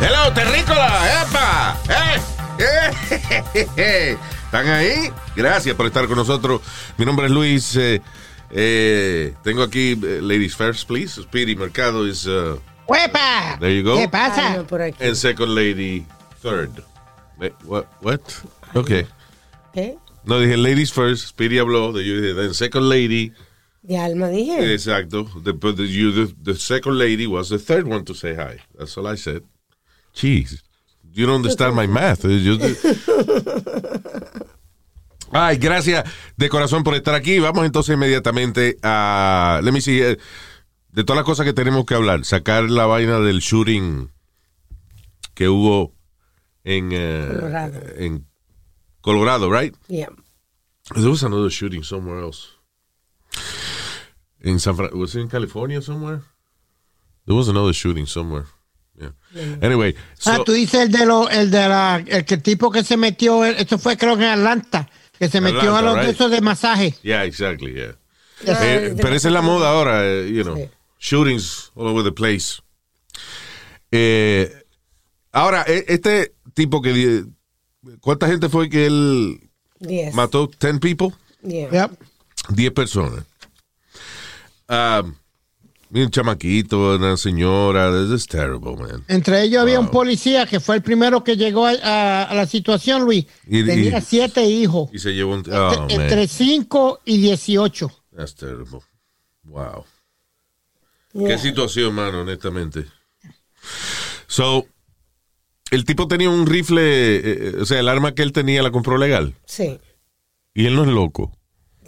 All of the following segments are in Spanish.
Hello, terrícola, epa, eh, eh, ¿Están ahí? Gracias por estar con nosotros. Mi nombre es Luis. eh, eh, tengo aquí eh, Ladies First, please. Speedy Mercado is uh, ¡Huepa! there you go. ¿Qué pasa? Ay, no, por aquí. And second lady third. What? What? Okay. ¿Qué? No dije Ladies First. Speedy habló. Then second lady. De alma dije. Exacto. The, but the, you, the, the second lady was the third one to say hi. That's all I said. Jeez. You don't understand my math. You- Ay, gracias de corazón por estar aquí. Vamos entonces inmediatamente a. Let me see. eh, De todas las cosas que tenemos que hablar, sacar la vaina del shooting que hubo en, eh, Colorado. en Colorado, right? Yeah. There was another shooting somewhere else. In San Fran was it in California somewhere? There was another shooting somewhere. Yeah. Anyway, Ah, so- tú dices el de lo, el de la, el que tipo que se metió, esto fue creo que en Atlanta, que se metió a Atlanta, los de right. esos de masaje. yeah, exactly, yeah. Ah, Eh, pero esa es la moda ahora, eh, you know, Sí. shootings all over the place. Eh, ahora, e- este tipo que ¿cuánta gente fue que él Diez. mató? ¿10 people? Yeah. Yep. 10 personas. Ah, un chamaquito, una señora, this is terrible, man. Entre ellos había un policía que fue el primero que llegó a, a- a la situación, Luis. Y- Tenía y- siete hijos, Y se llevó un... Oh, entre, man. entre cinco y dieciocho. That's terrible. Wow. Yeah. Qué situación, mano, honestamente. So, el tipo tenía un rifle, eh, eh, o sea, el arma que él tenía la compró legal. Sí. Y él no es loco.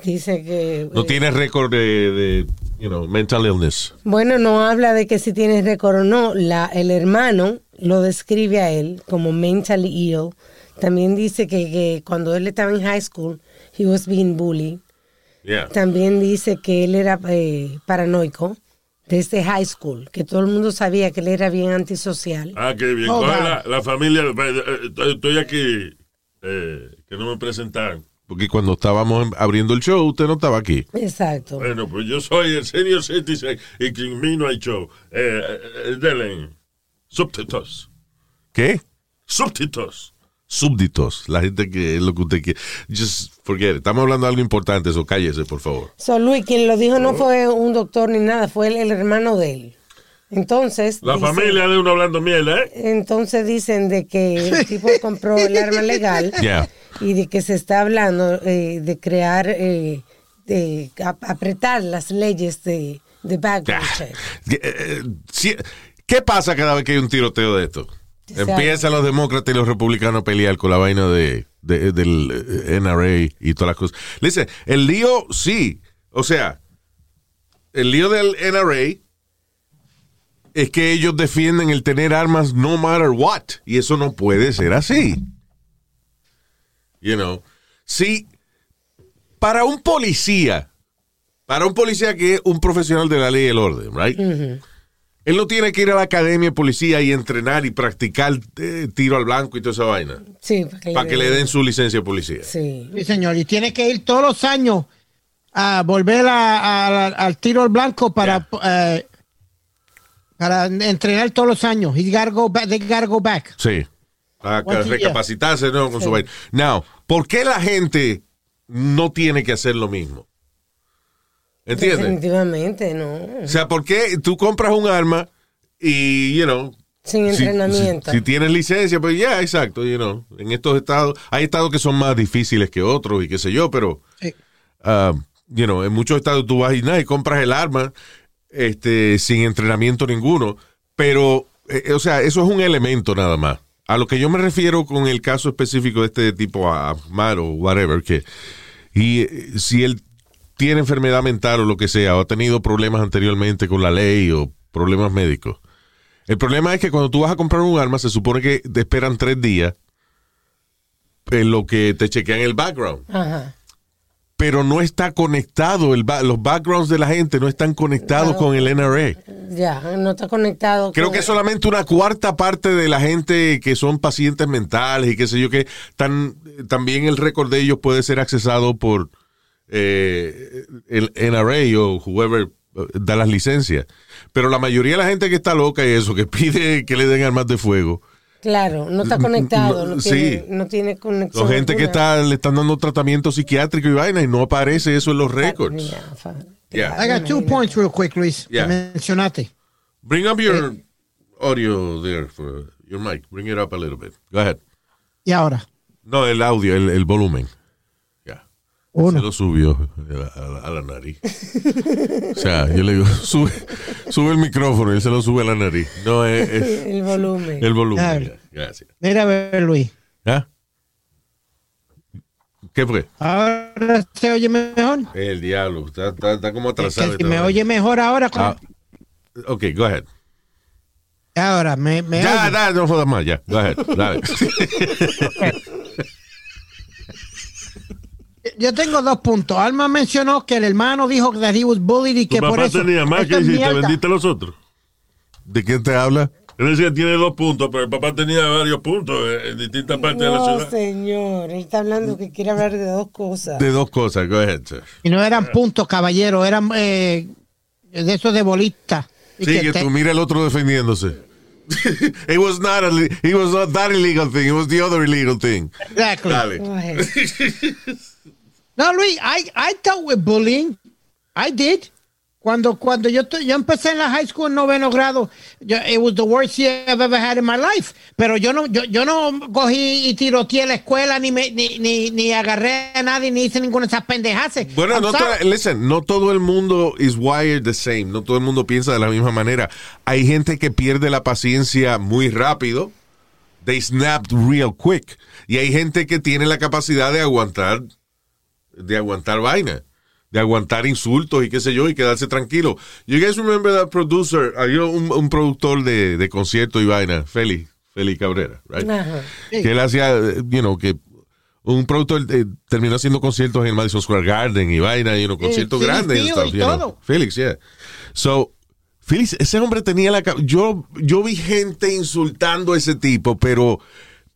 Dice que. No eh, tiene récord de, de, you know, mental illness. Bueno, no habla de que si tiene récord o no. La, el hermano lo describe a él como mentally ill. También dice que, que cuando él estaba en high school, he was being bullied. Yeah. También dice que él era eh, paranoico desde high school, que todo el mundo sabía que él era bien antisocial. Ah, qué bien. Oh, ¿Cuál es God. la, la familia? Eh, eh, Estoy aquí, eh, que no me presentaron. Porque cuando estábamos abriendo el show, usted no estaba aquí. Exacto. Bueno, pues yo soy el senior citizen y sin mí no hay show. Eh, eh, eh, denle. ¿Qué? Subtítulos. Súbditos. La gente que es lo que usted quiere. Just forget it. Estamos hablando de algo importante, eso cállese, por favor. So, Luis, quien lo dijo no fue un doctor ni nada, fue el, el hermano de él. Entonces. La dice- familia de uno hablando mierda, ¿eh? Entonces dicen de que el tipo compró el arma legal Yeah. Y de que se está hablando eh, de crear, eh, de ap- apretar las leyes de, de background check. Eh, eh, ¿Qué pasa cada vez que hay un tiroteo de esto? Empiezan los demócratas y los republicanos a pelear con la vaina de, de- del eh, NRA y todas las cosas. Listen, el lío, sí. O sea, el lío del NRA es que ellos defienden el tener armas no matter what. Y eso no puede ser así. You know. Sí, para un policía, para un policía que es un profesional de la ley y el orden, right? Él no tiene que ir a la academia de policía y entrenar y practicar eh, tiro al blanco y toda esa vaina. Sí, para que, Para que le den su licencia de policía. Sí. Sí, señor. Y tiene que ir todos los años a volver a- a- al tiro al blanco para, eh, para entrenar todos los años. He gotta go back, they gotta go back. Sí. A year. recapacitarse ¿no? con su vaina. Now, ¿por qué la gente no tiene que hacer lo mismo? ¿Entiendes? Definitivamente, no. O sea, ¿por qué tú compras un arma y, you know, Sin si- entrenamiento. Si, si tienes licencia, pues ya, exacto, you know. En estos estados, hay estados que son más difíciles que otros y qué sé yo, pero, Sí. ah, you know, en muchos estados tú vas y nada y compras el arma este, sin entrenamiento ninguno. Pero, eh, o sea, eso es un elemento nada más. A lo que yo me refiero con el caso específico de este tipo, a Ahmad o whatever, que y eh, si él tiene enfermedad mental o lo que sea, o ha tenido problemas anteriormente con la ley o problemas médicos, El problema es que cuando tú vas a comprar un arma, se supone que te esperan tres días en lo que te chequean el background. Ajá. Pero no está conectado, el ba- los backgrounds de la gente no están conectados con el NRA. Ya, no está conectado. Creo con- que solamente una cuarta parte de la gente que son pacientes mentales y qué sé yo que tan, también el récord de ellos puede ser accesado por eh, el NRA o whoever eh, da las licencias. Pero la mayoría de la gente que está loca y eso, que pide que le den armas de fuego, Claro, no está conectado, no, Sí. tiene, no tiene conexión. la gente que está, le están dando tratamiento psiquiátrico y vaina y no aparece eso en los récords. Yeah. I got two points real quick, Luis. que Yeah. mencionaste. Bring up your audio there for your mic. Bring it up a little bit. Go ahead. Y ahora, No, el audio, el, el volumen. Se lo subió a la, a la nariz. o sea, yo le digo, sube, sube el micrófono y él se lo sube a la nariz. No, es, es El volumen. el volumen. Gracias. Mira a ver, Luis. ¿Ah? ¿Qué fue? Ahora se oye mejor. El diablo. Está, está- está como Es que atrasado. si esta me oye mejor ahora. con- Ah, ok, go ahead. Ahora, me, me Ya, oye. ya, no jodas más, ya. Go ahead. Dale. Yo tengo dos puntos. Alma mencionó que el hermano dijo que he was bullied y Tu que por papá eso. tenía más que si te vendiste a los otros. ¿De quién te habla? Él decía que tiene dos puntos, pero el papá tenía varios puntos eh, en distintas partes de la No, ciudad. señor, él está hablando que quiere hablar de dos cosas. De dos cosas. Go ahead, sir. Y no eran puntos, caballero, eran eh, de esos de bolita. Y Sí, que te- tú mira el otro defendiéndose. it was not a, it was not that illegal thing. It was the other illegal thing. Exactly. Dale. No, Luis, I, I dealt with bullying. I did. Cuando, cuando yo, yo empecé en la high school en noveno grado, yo, it was the worst year I've ever had in my life. Pero yo no, yo, yo no cogí y tiroteé la escuela, ni, me, ni, ni, ni agarré a nadie, ni hice ninguna de esas pendejadas. Bueno, I'm no, sorry. listen, no todo el mundo is wired the same. No todo el mundo piensa de la misma manera. Hay gente que pierde la paciencia muy rápido. They snapped real quick. Y hay gente que tiene la capacidad de aguantar, de aguantar vaina, de aguantar insultos y qué sé yo, y quedarse tranquilo. You guys remember that producer? Había un, un productor de, de conciertos y vaina, Feli, Feli Cabrera, right? Ajá. que él hacía, you know, que un productor eh, terminó haciendo conciertos en el Madison Square Garden y vaina, y unos conciertos grandes. Stuff, y you know. Felix, yeah. So, Felix, ese hombre tenía la... Yo, yo vi gente insultando a ese tipo, pero,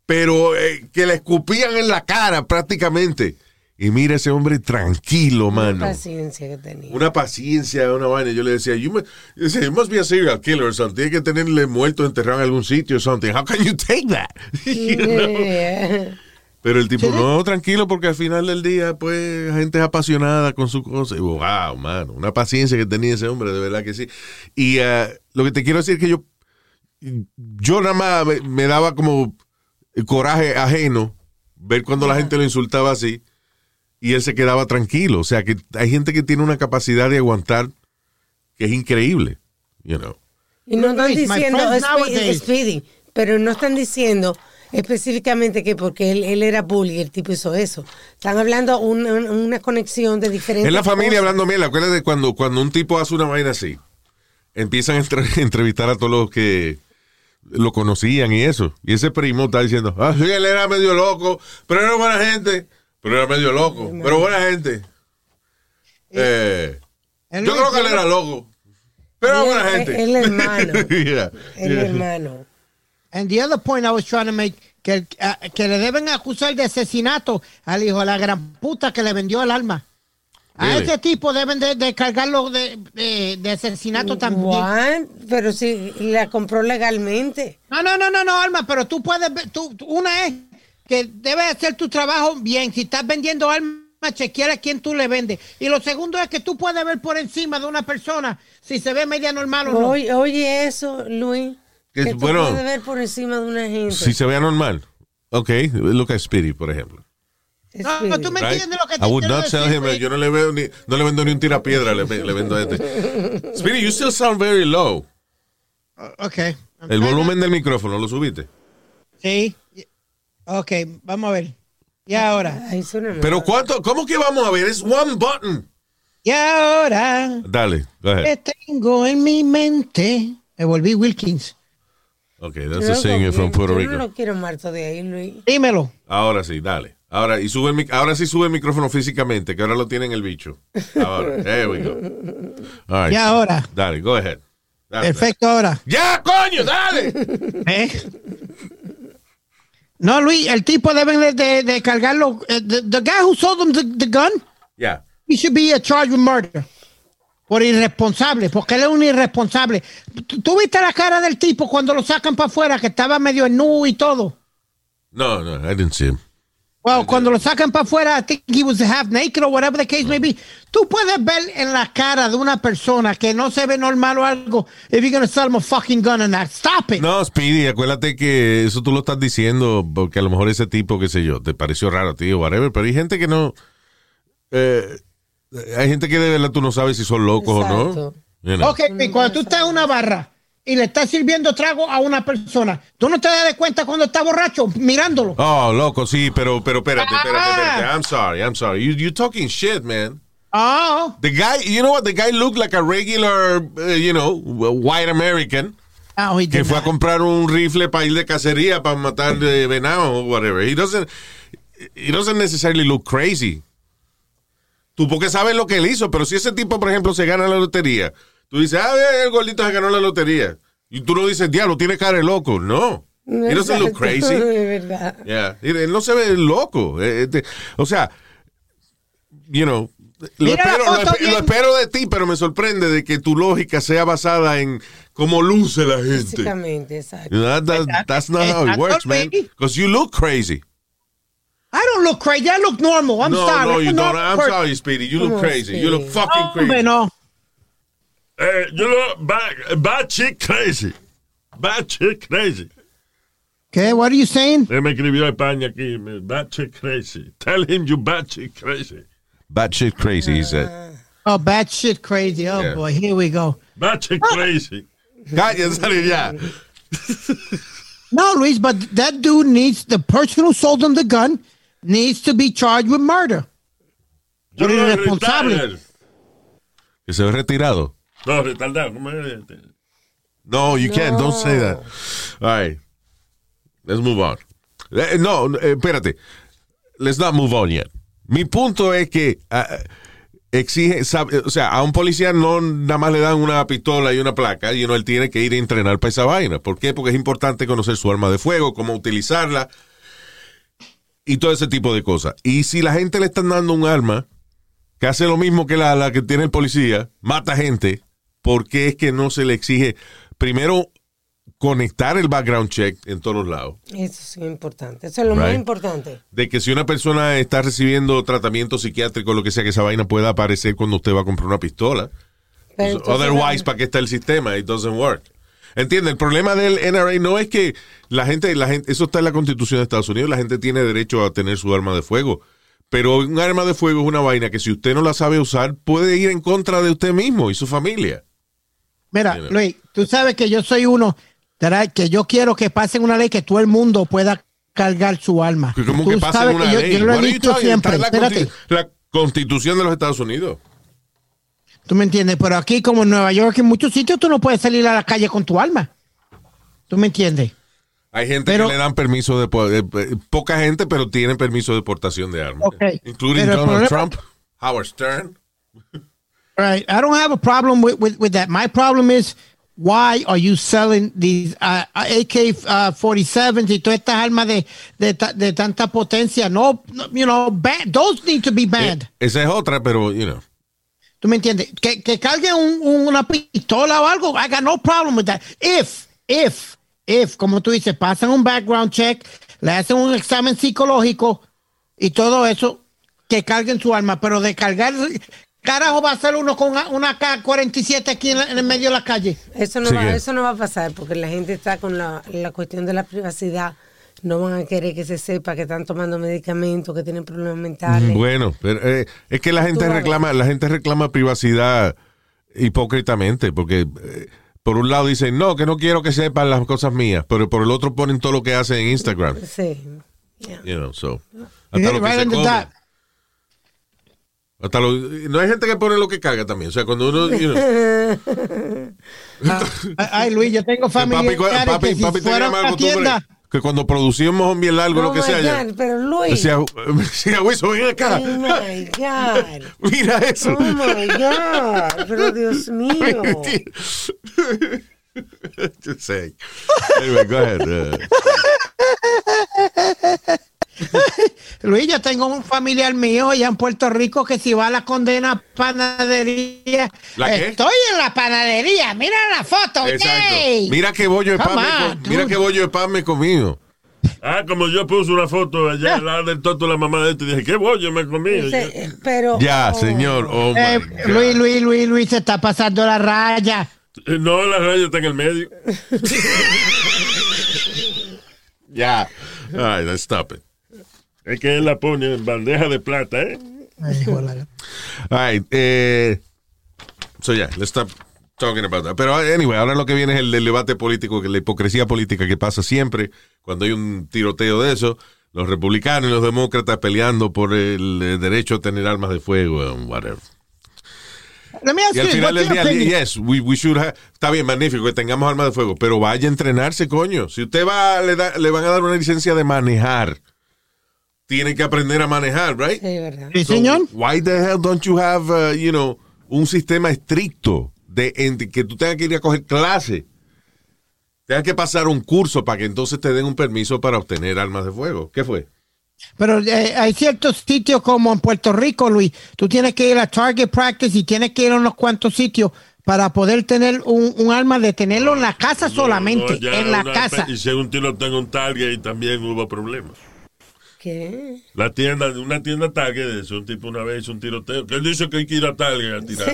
pero eh, que le escupían en la cara prácticamente. Y mira ese hombre tranquilo, mano. paciencia que tenía. Una paciencia, una vaina. Yo le decía, you, mu- yo decía, you must be a serial killer or something. Tiene que tenerle muerto enterrado en algún sitio or something. How can you take that? You know? Pero el tipo, no, tranquilo, porque al final del día, pues, gente es apasionada con su cosa. Y, wow, mano, una paciencia que tenía ese hombre, de verdad que sí. Y eh, lo que te quiero decir es que yo, yo nada más me, me daba como coraje ajeno ver cuando la gente lo insultaba así y él se quedaba tranquilo. O sea, que hay gente que tiene una capacidad de aguantar que es increíble, you know. Y no están diciendo, Speedy, pero no están diciendo específicamente que porque él, él era bully, el tipo hizo eso. Están hablando una, una conexión de diferentes Es la familia cosas. hablando miel. Acuérdate de cuando, cuando un tipo hace una vaina así. Empiezan a entre- entrevistar a todos los que lo conocían y eso. Y ese primo está diciendo, ah, sí, él era medio loco, pero era buena gente. Pero era medio loco, pero buena gente. Eh, Él yo creo que él era loco, pero buena gente. él hermano. Yeah, El yeah. hermano. And the other point I was trying to make, que, ah, que le deben acusar de asesinato al hijo de la gran puta que le vendió el alma. A Really? ese tipo deben de, de cargarlo de, de, de asesinato también. What? Pero si la compró legalmente. No, no, no, no, no, Alma, pero tú puedes ver, tú- una es que debes hacer tu trabajo bien. Si estás vendiendo alma, chequear a quién tú le vendes. Y lo segundo es que tú puedes ver por encima de una persona si se ve media normal o no. Oye, oye eso, Luis. Que Que tú bueno. puedes ver por encima de una gente. Si se vea normal. Ok, look at Speedy, por ejemplo. No, no, tú me Right? entiendes lo que te I would not tell decir, him, yo no le, veo ni, no le vendo ni un tirapiedra, le, le vendo a este. Speedy, you still sound very low. Ok. I'm El volumen del micrófono, ¿lo subiste? Sí. Ok, vamos a ver. Y ahora. Pero ¿cuánto? ¿Cómo que vamos a ver? Es one button. Y ahora. Dale, go ahead. que tengo en mi mente. Me volví Wilkins. Okay, that's a singer from Puerto Yo Rico. no lo quiero muerto de ahí, Luis. Dímelo. Ahora sí, dale. Ahora, y sube el, ahora sí sube el micrófono físicamente, que ahora lo tiene en el bicho. Ahora, there we go. All right. Ya ahora. Dale, go ahead. Dale. Perfecto ahora. ¡Ya, coño, dale! ¿Eh? No, Luis, el tipo debe de, de, de cargarlo. eh, The, the guy who sold him the, the gun, Ya. he should be charged with murder. Por irresponsable, porque él es un irresponsable. ¿Tú, tú viste la cara del tipo cuando lo sacan para afuera, que estaba medio nu y todo? No, no, I didn't see him. Well, cuando lo sacan para afuera, I think he was half naked or whatever the case may be. Tú puedes ver en la cara de una persona que no se ve normal o algo, if you're gonna sell him a fucking gun and that. Stop it. No, Speedy, acuérdate que eso tú lo estás diciendo porque a lo mejor ese tipo, qué sé yo, te pareció raro a ti o whatever, pero hay gente que no... eh, hay gente que de verdad tú no sabes si son locos o no. Exacto. You know. Ok, cuando tú estás en una barra y le estás sirviendo trago a una persona, tú no te das de cuenta cuando está borracho mirándolo. Oh, loco, sí, pero, pero espérate, espérate, Ah. espérate. I'm sorry, I'm sorry. You, you talking shit, man. Oh, The guy, you know what? The guy looked like a regular, uh, you know, white American oh, he que did fue a comprar un rifle para ir de cacería para matar de venado o whatever. He doesn't, he doesn't necessarily look crazy. Tú porque sabes lo que él hizo, pero si ese tipo, por ejemplo, se gana la lotería, tú dices, ah, el gordito se ganó la lotería. Y tú no dices, diablo, tiene cara de loco. No. He doesn't look crazy. De verdad. Yeah. Él él no se ve loco. Este, o sea, you know, lo espero, lo, lo espero de ti, pero me sorprende de que tu lógica sea basada en cómo luce la gente. Básicamente, exacto. That- that- that's not how it Exacto, works, man. Because you look crazy. I don't look crazy, I look normal. I'm no, sorry. no, you I'm don't. I'm sorry, Speedy. You look crazy. You look fucking Hombre, crazy. no. Eh, you look bad, bad chick crazy. Bad chick crazy. Okay, What are you saying? Él me escribió a España aquí. me- Bad chick crazy. Tell him you bad chick crazy. Bad shit crazy, he said. Oh, bad shit crazy. Oh, Yeah. boy, here we go. Bad chick crazy. Cállate ya. No, Luis, but that dude needs, the person who sold him the gun needs to be charged with murder. Yo Por no irresponsable. retardado. Que se ve retirado. No, retardado. ¿cómo es? No, you can't. Don't say that. All right. Let's move on. Eh, no, eh, espérate. Let's not move on yet. Mi punto es que ah, exige, sabe- o sea, a un policía no nada más le dan una pistola y una placa, y uno él tiene que ir a entrenar para esa vaina. ¿Por qué? Porque es importante conocer su arma de fuego, cómo utilizarla y todo ese tipo de cosas. Y si la gente le están dando un arma que hace lo mismo que la, la que tiene el policía, mata gente, ¿por qué es que no se le exige primero conectar el background check en todos los lados? Eso sí es importante. Eso es lo más importante. De que si una persona está recibiendo tratamiento psiquiátrico, lo que sea, que esa vaina pueda aparecer cuando usted va a comprar una pistola. Pero entonces, Otherwise, ¿para qué está el sistema? It doesn't work. ¿Entiende? El problema del NRA no es que la gente, la gente, eso está en la constitución de Estados Unidos, la gente tiene derecho a tener su arma de fuego. Pero un arma de fuego es una vaina que si usted no la sabe usar, puede ir en contra de usted mismo y su familia. Mira. Luis, tú sabes que yo soy uno que yo quiero que pasen una ley que todo el mundo pueda cargar su alma. Que ¿Cómo Tú que sabes una yo, ley? yo lo What he dicho siempre. La, Espérate, consti- la constitución de los Estados Unidos. tú me entiendes, pero aquí como en Nueva York, en muchos sitios tú no puedes salir a la calle con tu alma. ¿Tú me entiendes? Hay gente Pero- que le dan permiso de, po- de- eh, poca gente, pero tienen permiso de portación de armas. Ok. Including Pero Donald problema- Trump, Howard Stern. Right. I don't have a problem with, with, with that. My problem is why are you selling these uh, AK uh, 47s y todas estas armas de, de, de tanta potencia? No, no, you know, ban- those need to be banned. Eh, esa es otra, pero, you know. ¿Tú me entiendes? Que, que cargue un- un- una pistola o algo. I got no problem with that. If, if, if, como tú dices, pasan un background check, le hacen un examen psicológico y todo eso, que carguen su arma. Pero de cargar, carajo, va a ser uno con una, una K-47 aquí en, la- en el medio de la calle. Eso no, Sí va, que- eso no va a pasar porque la gente está con la, la cuestión de la privacidad. No van a querer que se sepa que están tomando medicamentos, que tienen problemas mentales. Bueno, pero, eh, es que la gente reclama, la gente reclama privacidad hipócritamente, porque eh, por un lado dicen, no, que no quiero que sepan las cosas mías, pero por el otro ponen todo lo que hacen en Instagram. Sí. Yeah. You know, so. Hasta lo que right se. Hasta lo- no hay gente que pone lo que caga también. O sea, cuando uno. you know, Ay, ay, Luis, yo tengo que papi, papi, que si papi tenía fueran más a la costumbre que cuando producíamos un bien largo, Oh lo que my sea. ya- God, pero Luis. Decía, decía, Wilson, ven acá. Oh my God. Mira eso. Oh my God. Pero Dios mío. Just saying. Anyway, go ahead. uh, Luis, yo tengo un familiar mío allá en Puerto Rico que si va a la condena panadería. ¿La qué? Estoy en la panadería, mira la foto. exacto. Mira qué bollo de pan me Mira qué bollo de pan me he comido. Ah, como yo puse una foto allá al lado del toto de la mamá de este y dije, ¿qué bollo me comí? Ese- pero. Ya, oh. señor. Oh, Eh. Luis, Luis, Luis, Luis, se está pasando la raya. Eh, No, la raya está en el medio. Ya. All right, let's stop it. Es que él la pone en bandeja de plata, ¿eh? All right, eh, so yeah, let's stop talking about that. Pero anyway, ahora lo que viene es el, debate político, que la hipocresía política que pasa siempre cuando hay un tiroteo de eso. Los republicanos y los demócratas peleando por el, derecho a tener armas de fuego, and whatever. Let me ask Y al you, final del día, yes, we, we should have- está bien, magnífico que tengamos armas de fuego, pero vaya a entrenarse, coño. Si usted va, le, da- le van a dar una licencia de manejar, tiene que aprender a manejar, right? Sí, verdad. Sí, So, señor. why the hell don't you have, uh, you know, un sistema estricto de, en que tú tengas que ir a coger clase? Tengas que pasar un curso para que entonces te den un permiso para obtener armas de fuego. ¿Qué fue? Pero eh, hay ciertos sitios como en Puerto Rico, Luis. Tú tienes que ir a Target Practice y tienes que ir a unos cuantos sitios para poder tener un, un arma de tenerlo en la casa solamente, No, en la una- casa. Y si un tiroteo en un Target y también hubo problemas. ¿Qué? La tienda, una tienda Target, es un tipo una vez hizo un tiroteo, que él dice que hay que ir a Target a tirar.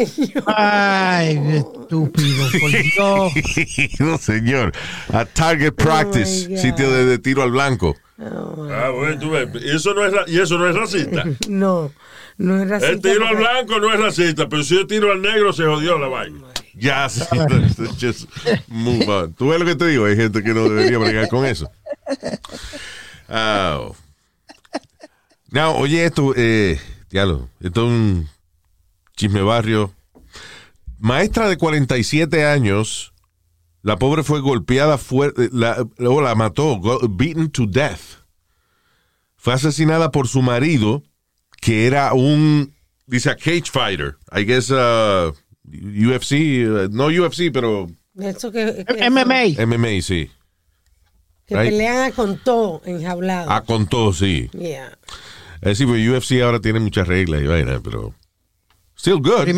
Ay, qué estúpido, por Dios. no, señor. A Target Practice, God. sitio de, de tiro al blanco. Ah, bueno, tú ves, y eso no es, y eso no es racista. No, no es racista. El tiro al blanco no es racista, pero si yo tiro al negro se jodió la vaina. Ya, sí, just move on. Tú ves lo que te digo, hay gente que no debería bregar con eso. Ah. Now, oye esto, eh, diablo, esto es un chisme barrio. Maestra de 47 años, la pobre fue golpeada fuerte, la, luego la mató, beaten to death. Fue asesinada por su marido, que era un, dice, a cage fighter. I guess, uh, UFC, uh, no UFC, pero Eso que, que, MMA. MMA, sí. que Right. pelean con todo enjaulado. Ah, con todo, sí. Yeah. Es decir, pues UFC ahora tiene muchas reglas y vaina, pero. Still good.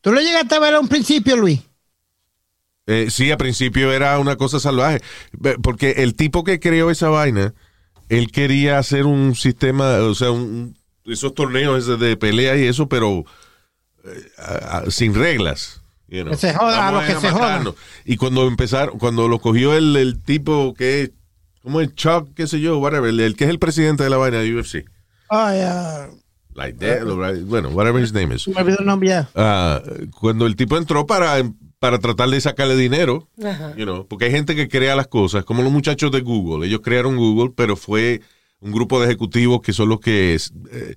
¿Tú lo llegaste a ver a un principio, Luis? Eh, sí, al principio era una cosa salvaje. Porque el tipo que creó esa vaina, él quería hacer un sistema, o sea, un- esos torneos de, de pelea y eso, pero eh, a- a- sin reglas. you know. Que se joda, a Vamos lo que se joda. matarnos. Y cuando empezaron, cuando lo cogió el, el tipo que es, ¿cómo es? Chuck, qué sé yo, whatever, el, el que es el presidente de la vaina de UFC. Ay, ah, Like that, right? bueno, whatever his name is. me olvidó el nombre ya. Ah, cuando el tipo entró para, para tratar de sacarle dinero, Ajá. you know, porque hay gente que crea las cosas, como los muchachos de Google. Ellos crearon Google, pero fue un grupo de ejecutivos que son los que eh,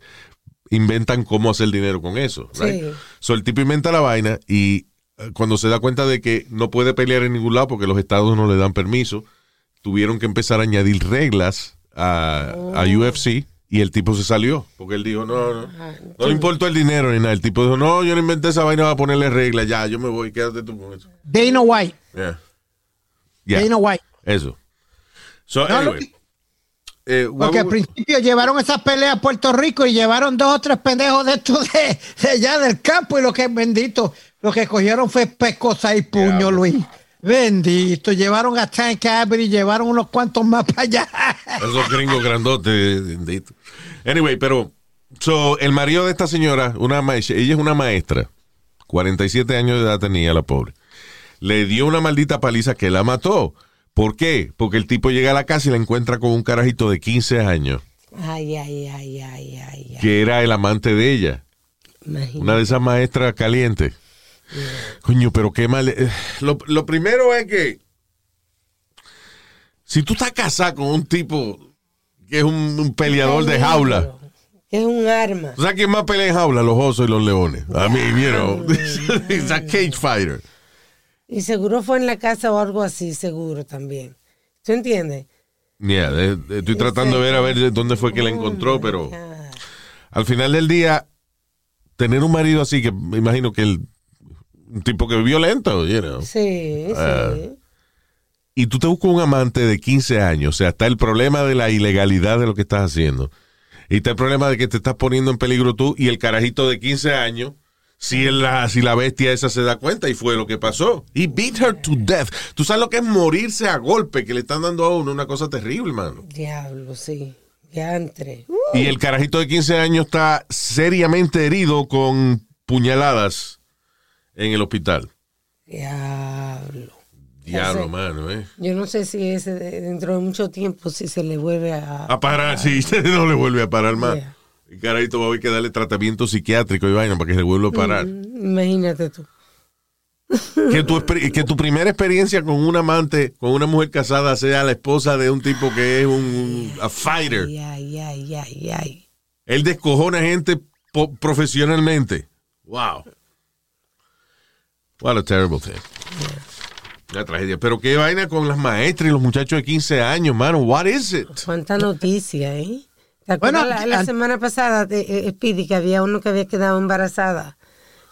inventan cómo hacer dinero con eso. Right? Sí. So, el tipo inventa la vaina y eh, cuando se da cuenta de que no puede pelear en ningún lado porque los estados no le dan permiso, tuvieron que empezar a añadir reglas a, a UFC y el tipo se salió porque él dijo, no, no, no le importó el dinero ni nada. El tipo dijo, no, yo no inventé esa vaina, voy a ponerle reglas, ya, yo me voy, quédate tú con eso. Dana White. Yeah. Yeah. Dana White. Eso. So, No, anyway. eh, Porque al principio llevaron esas peleas a Puerto Rico y llevaron dos o tres pendejos de estos de, de allá del campo y lo que bendito, lo que cogieron fue pescosa y puño. Luis. Bendito, llevaron a Tank Abbott y llevaron unos cuantos más para allá. Esos gringos grandotes. bendito. Anyway, pero. So, el marido de esta señora, una ma- ella es una maestra. 47 años de edad tenía la pobre. Le dio una maldita paliza que la mató. ¿Por qué? Porque el tipo llega a la casa y la encuentra con un carajito de 15 años, Ay, ay, ay, ay, ay, ay. que era el amante de ella. Imagínate. Una de esas maestras calientes. Coño, pero qué mal. eh, Lo, lo primero es que. Si tú estás casado con un tipo que es un, un peleador de jaula. que es un arma. ¿Tú sabes quién más pelea en jaula? Los osos y los leones. A mí, you know, it's a cage fighter. Y seguro fue en la casa o algo así, seguro también. ¿Tú entiendes? Yeah, estoy tratando de ver a ver de dónde fue que la encontró, pero Ah, al final del día, tener un marido así, que me imagino que el, un tipo que es violento, you know, Sí, Ah. sí. y tú te buscas un amante de 15 años, o sea, está el problema de la ilegalidad de lo que estás haciendo, y está el problema de que te estás poniendo en peligro tú y el carajito de 15 años, si, la, si la bestia esa se da cuenta, y fue lo que pasó. He beat her to death. Tú sabes lo que es morirse a golpe, que le están dando a uno, una cosa terrible, mano. Diablo, sí. Diantre. Y el carajito de 15 años está seriamente herido con puñaladas en el hospital. Diablo. Diablo, mano, ¿eh? Yo no sé si de- dentro de mucho tiempo si se le vuelve a... A parar, sí, no le vuelve a parar más. Yeah. El carajito va a haber que darle tratamiento psiquiátrico y vaina para que se vuelva a parar. Imagínate tú. Que, tu, que tu primera experiencia con un amante, con una mujer casada, sea la esposa de un tipo que es un, a fighter. Ay, ay, ay, ay, ay. Él descojona gente profesionalmente. Wow. What a terrible thing. Una tragedia. Pero qué vaina con las maestras y los muchachos de 15 años, mano. What is it? Cuánta noticia, ¿eh? ¿Te acuerdas Bueno, la, la an- semana pasada, de, eh, Speedy, que había uno que había quedado embarazada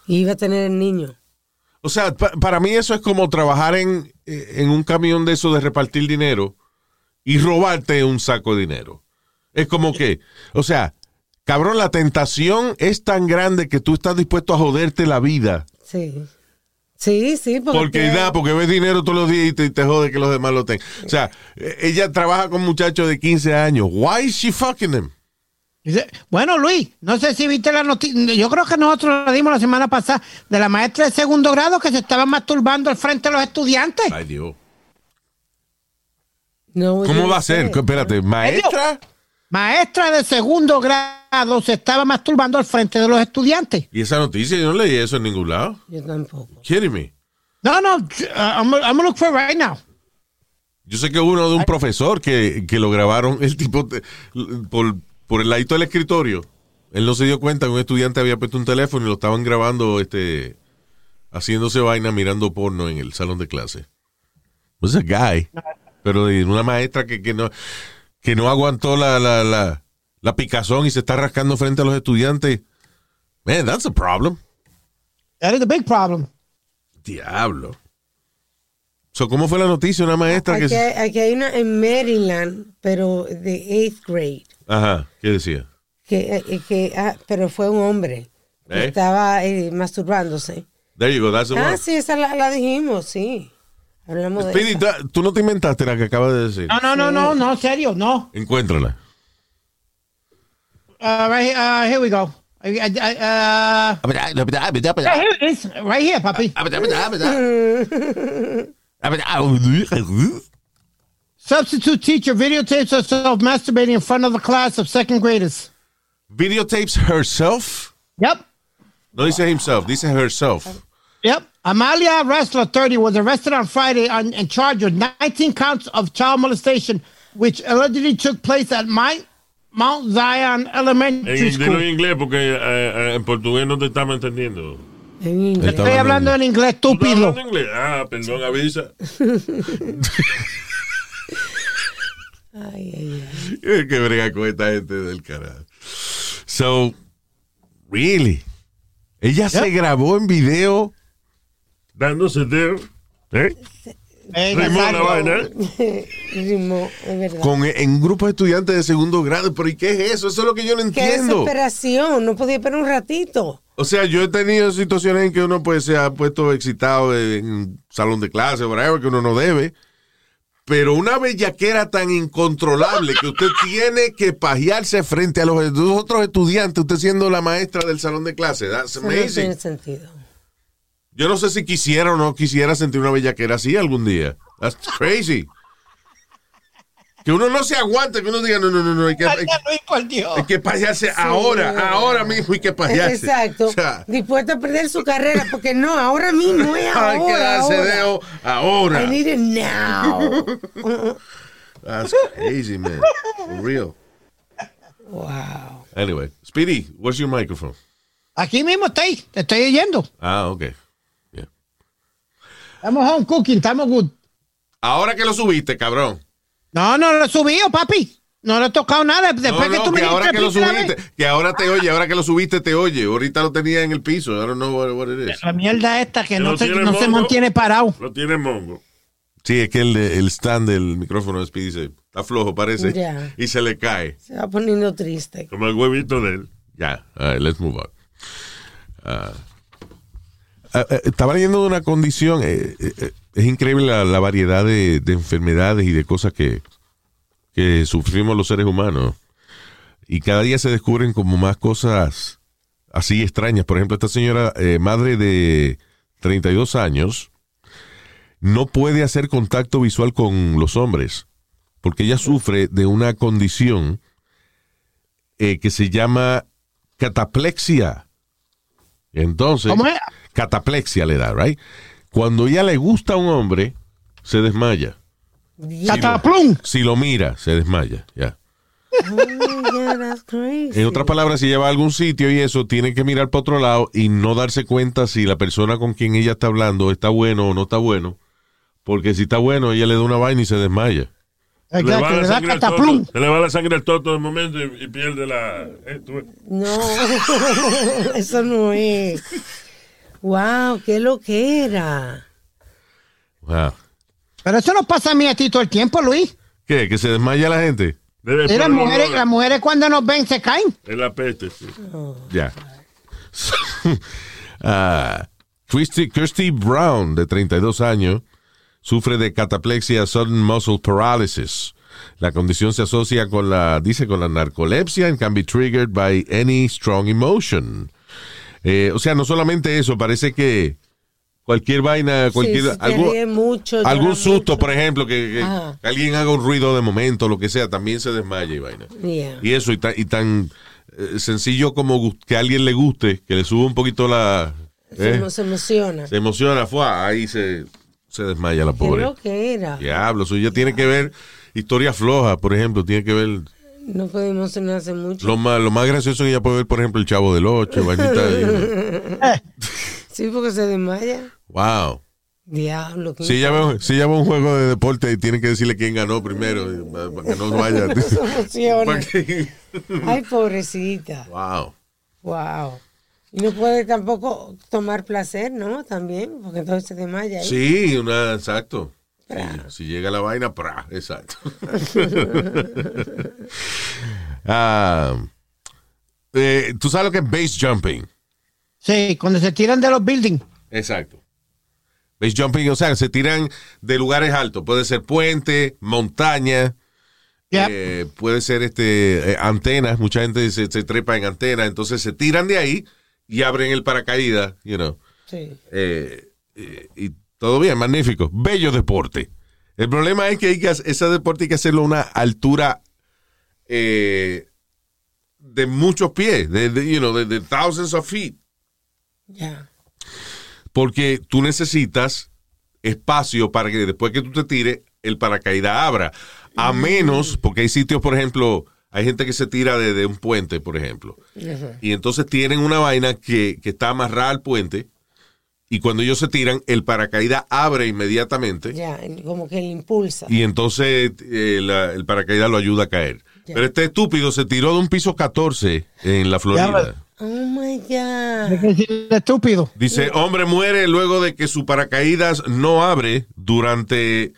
y iba a tener el niño? O sea, pa- para mí eso es como trabajar en, eh, en un camión de eso de repartir dinero y robarte un saco de dinero. Es como que, o sea, cabrón, la tentación es tan grande que tú estás dispuesto a joderte la vida. Sí. Sí, sí, porque... Porque da, porque ves dinero todos los días y te, jode que los demás lo tengan. O sea, eh, ella trabaja con muchachos de 15 años. Why is she fucking them? Bueno, Luis, no sé si viste la noticia. Yo creo que nosotros la dimos la semana pasada de la maestra de segundo grado que se estaba masturbando al frente de los estudiantes. Ay, Dios. No, ¿Cómo va a ser? Espérate, maestra. Maestra de segundo grado se estaba masturbando al frente de los estudiantes. Y esa noticia, yo no leí eso en ningún lado. Yo tampoco. Kidding me. No, no, uh, I'm, I'm gonna look for it right now. Yo sé que hubo uno de un profesor que, que lo grabaron el tipo te- por, por el ladito del escritorio. Él no se dio cuenta que un estudiante había puesto un teléfono y lo estaban grabando este haciéndose vaina mirando porno en el salón de clase. Was a guy. Pero de una maestra que, que no que no aguantó la, la, la, la picazón y se está rascando frente a los estudiantes. Man, that's a problem. That is the big problem. Diablo. So, ¿Cómo fue la noticia? Una maestra que... Aquí, se- hay- aquí hay una en Maryland, pero de eighth grade. Ajá, ¿qué decía? Que, eh, que, ah, pero fue un hombre. que ¿Eh? Estaba eh, masturbándose. There you go, that's the Ah, one. sí, esa la, la dijimos, sí. Hablamos de Speedy, esa. da- tú no te inventaste la que acabas de decir. No, no, no, no, no, serio, no. Encuéntrala. Uh, right, uh, here we go. I, I, I, uh, yeah, here it is, right here, papi. Substitute teacher videotapes herself masturbating in front of a class of second graders. Videotapes herself. Yep, No dice himself, dice herself. yep. Amalia Ressler, 30, was arrested on Friday on, and charged with 19 counts of child molestation, which allegedly took place at my, Mount Zion Elementary inglés, School. en inglés, porque eh, eh, en portugués no te estamos entendiendo. En inglés. Estoy hablando en inglés, ¿Tú estúpido. hablando inglés? Ah, perdón, avisa. Ay, ay, ay. Eh, que brega con esta gente del carajo. So, really. Ella se grabó en video. Dándose de... ¿Eh? Venga, Rimó la vaina. ¿eh? Rimó, es verdad. Con, en un grupo de estudiantes de segundo grado. ¿Pero y qué es eso? Eso es lo que yo no Qué entiendo. desesperación, no podía esperar un ratito. O sea, yo he tenido situaciones en que uno pues se ha puesto excitado en un salón de clase o whatever, que uno no debe. Pero una bellaquera tan incontrolable que usted tiene que pajearse frente a los otros estudiantes, usted siendo la maestra del salón de clase. That's Eso no tiene amazing. sentido. Yo no sé si quisiera o no quisiera sentir una bellaquera así algún día. That's crazy. Que uno no se aguante, que uno diga, no, no, no, no, hay que, hay, que pajearse ahora, ahora mismo hay que pajearse. Exacto. O sea, Dispuesto a perder su carrera, porque no, ahora mismo es ahora. hay que darse ahora. dedo ahora. I need it now. That's crazy, man. For real. Wow. Anyway, Speedy, where's your microphone? Aquí mismo estoy, te estoy oyendo. Ah, ok. Yeah. Estamos home cooking, estamos good. Ahora que lo subiste, cabrón. No, no lo he subido, papi. No le he tocado nada. Después no, que no, tú me que ahora dijiste que lo subiste, que ahora te oye, ahora que lo subiste te oye. Ahorita lo tenía en el piso. I don't know what, what it is. La mierda esta que Que no, no se, no se mantiene parado. Lo tiene mongo. Sí, es que el, el stand del micrófono de Speedy se- está flojo, parece. Y se le cae. Se va poniendo triste. Como el huevito de él. Ya, right, let's move on. Eh, estaba leyendo de una condición, eh, eh, eh, es increíble la, variedad de, de enfermedades y de cosas que, que sufrimos los seres humanos. Y cada día se descubren como más cosas así extrañas. Por ejemplo, esta señora, eh, madre de 32 años, no puede hacer contacto visual con los hombres porque ella sufre de una condición eh, que se llama cataplexia. Entonces, ¿Cómo es? Cataplexia le da, right? Cuando ella le gusta a un hombre, se desmaya. Cataplum. Si lo mira, se desmaya, ya. Oh, yeah, that's crazy. En otras palabras, si ella va a algún sitio y eso, tiene que mirar para otro lado y no darse cuenta si la persona con quien ella está hablando está bueno o no está bueno. Porque si está bueno, ella le da una vaina y se desmaya. Se le va le da sangre al cataplum. toto. Se le va la sangre al toto de momento y, y pierde la. eh. No, eso no es. Wow, qué lo que era. Wow. Pero eso no pasa a mí a ti todo el tiempo, Luis. ¿Qué? ¿Que se desmaya la gente? Y las mujeres, las mujeres cuando nos ven se caen. Es la peste, sí. Ya. Ah, Christy, Kirsty Brown, de 32 años, sufre de cataplexia sudden muscle paralysis. La condición se asocia con la, dice, con la narcolepsia and can be triggered by any strong emotion. Eh, o sea, no solamente eso, parece que cualquier vaina, cualquier, sí, algún, mucho, susto, mucho. por ejemplo, que, alguien haga un ruido de momento, lo que sea, también se desmaya y vaina. Yeah. Y eso, y tan, y tan, eh, sencillo como que a alguien le guste, que le suba un poquito la... Se, eh, se emociona. se emociona, fue, ahí se, se desmaya la Qué pobre. lo que era. Diablo, eso ya tiene que ver historias flojas, por ejemplo, tiene que ver No puede emocionarse mucho. lo más, lo más gracioso que ella puede ver, por ejemplo, el Chavo del Ocho, de- Sí, porque se desmaya. Wow. Diablo. Si ella, ve, si ella ve un juego de deporte y tiene que decirle quién ganó primero, para, para que no vaya. Que- Ay, pobrecita. wow. Wow. Y no puede tampoco tomar placer, ¿no? También, porque entonces se desmaya. Sí, una, exacto. Si llega la vaina, pra, exacto. Eh, ¿Tú sabes lo que es base jumping? Sí, cuando se tiran de los buildings. Exacto. Base jumping, o sea, se tiran de lugares altos. Puede ser puente, montaña, Yep. eh, puede ser este eh, antenas. Mucha gente se, se trepa en antenas, entonces se tiran de ahí y abren el paracaídas, you know. Sí. Eh, eh, y todo bien, magnífico. Bello deporte. El problema es que, hay que ese deporte hay que hacerlo a una altura eh, de muchos pies, de, de, you know, de, de thousands of feet. Ya. Porque tú necesitas espacio para que después que tú te tires, el paracaídas abra. A menos, porque hay sitios, por ejemplo, hay gente que se tira de, de un puente, por ejemplo. Y entonces tienen una vaina que, que está amarrada al puente. Y cuando ellos se tiran, el paracaídas abre inmediatamente. Ya, como que le impulsa. Y entonces eh, la- el paracaídas lo ayuda a caer. Ya. Pero este estúpido se tiró de un piso 14 en la Florida. Oh my God. estúpido. Dice, hombre muere luego de que su paracaídas no abre durante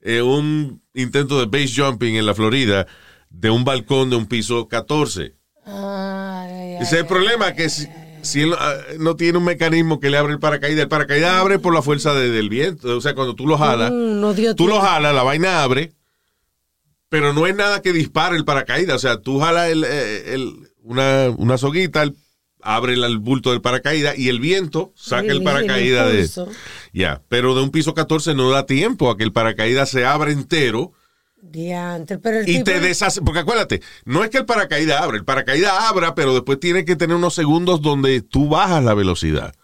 eh, un intento de base jumping en la Florida de un balcón de un piso 14. Ay, ay, Ese es el problema, que si, si él ah, no tiene un mecanismo que le abre el paracaídas, el paracaídas abre por la fuerza de- del viento. O sea, cuando tú lo jalas, Mm, no tú lo jalas, la vaina abre, pero no es nada que dispare el paracaídas. O sea, tú jalas el, eh, el- una, una soguita, abre el, bulto del paracaídas y el viento saca el paracaídas de... Ya, pero de un piso 14 no da tiempo a que el paracaídas se abra entero Pero el y tipo- te deshace. Porque acuérdate, no es que el paracaídas abra, el paracaídas abra, pero después tiene que tener unos segundos donde tú bajas la velocidad.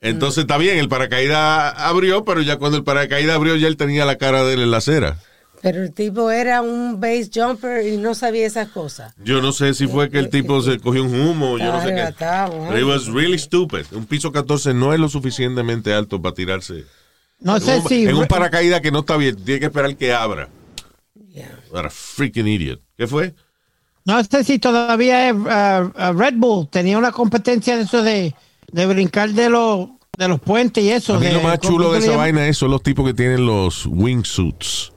Entonces está bien, el paracaídas abrió, pero ya cuando el paracaídas abrió, ya él tenía la cara de él en la acera. Pero el tipo era un base jumper y no sabía esas cosas. Yo no sé si fue que el tipo se cogió un humo, yo no sé qué. Arrebatado, ¿eh? It was really stupid. Un piso 14 no es lo suficientemente alto para tirarse. No sé en un, si. en un paracaídas que no está bien, tiene que esperar que abra. Yeah. What a freaking idiot. ¿Qué fue? No sé si todavía es, uh, Red Bull tenía una competencia de eso de, de brincar de los de los puentes y eso. A mí de- lo más ¿cómo chulo de esa vaina es son los tipos que tienen los wingsuits.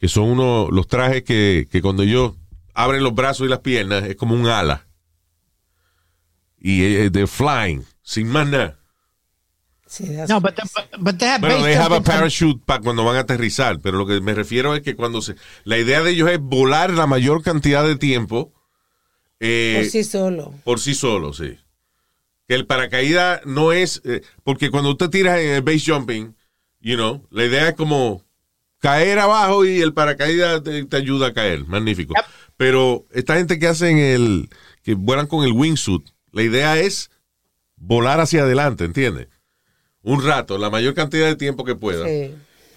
Que son unos, los trajes que, que cuando ellos abren los brazos y las piernas es como un ala. Y they're flying, sin más nada. Sí, No, but, they- but they have Bueno, base they have a parachute para cuando van a aterrizar, pero lo que me refiero es que cuando se... La idea de ellos es volar la mayor cantidad de tiempo eh, por sí solo. por sí solo, sí. Que el paracaídas no es... eh, porque cuando usted tira en el base jumping, you know, la idea es como caer abajo y el paracaídas te, te ayuda a caer. Magnífico. Yep. Pero esta gente que hacen el... que vuelan con el wingsuit, la idea es volar hacia adelante, ¿entiendes? Un rato, la mayor cantidad de tiempo que pueda. Sí,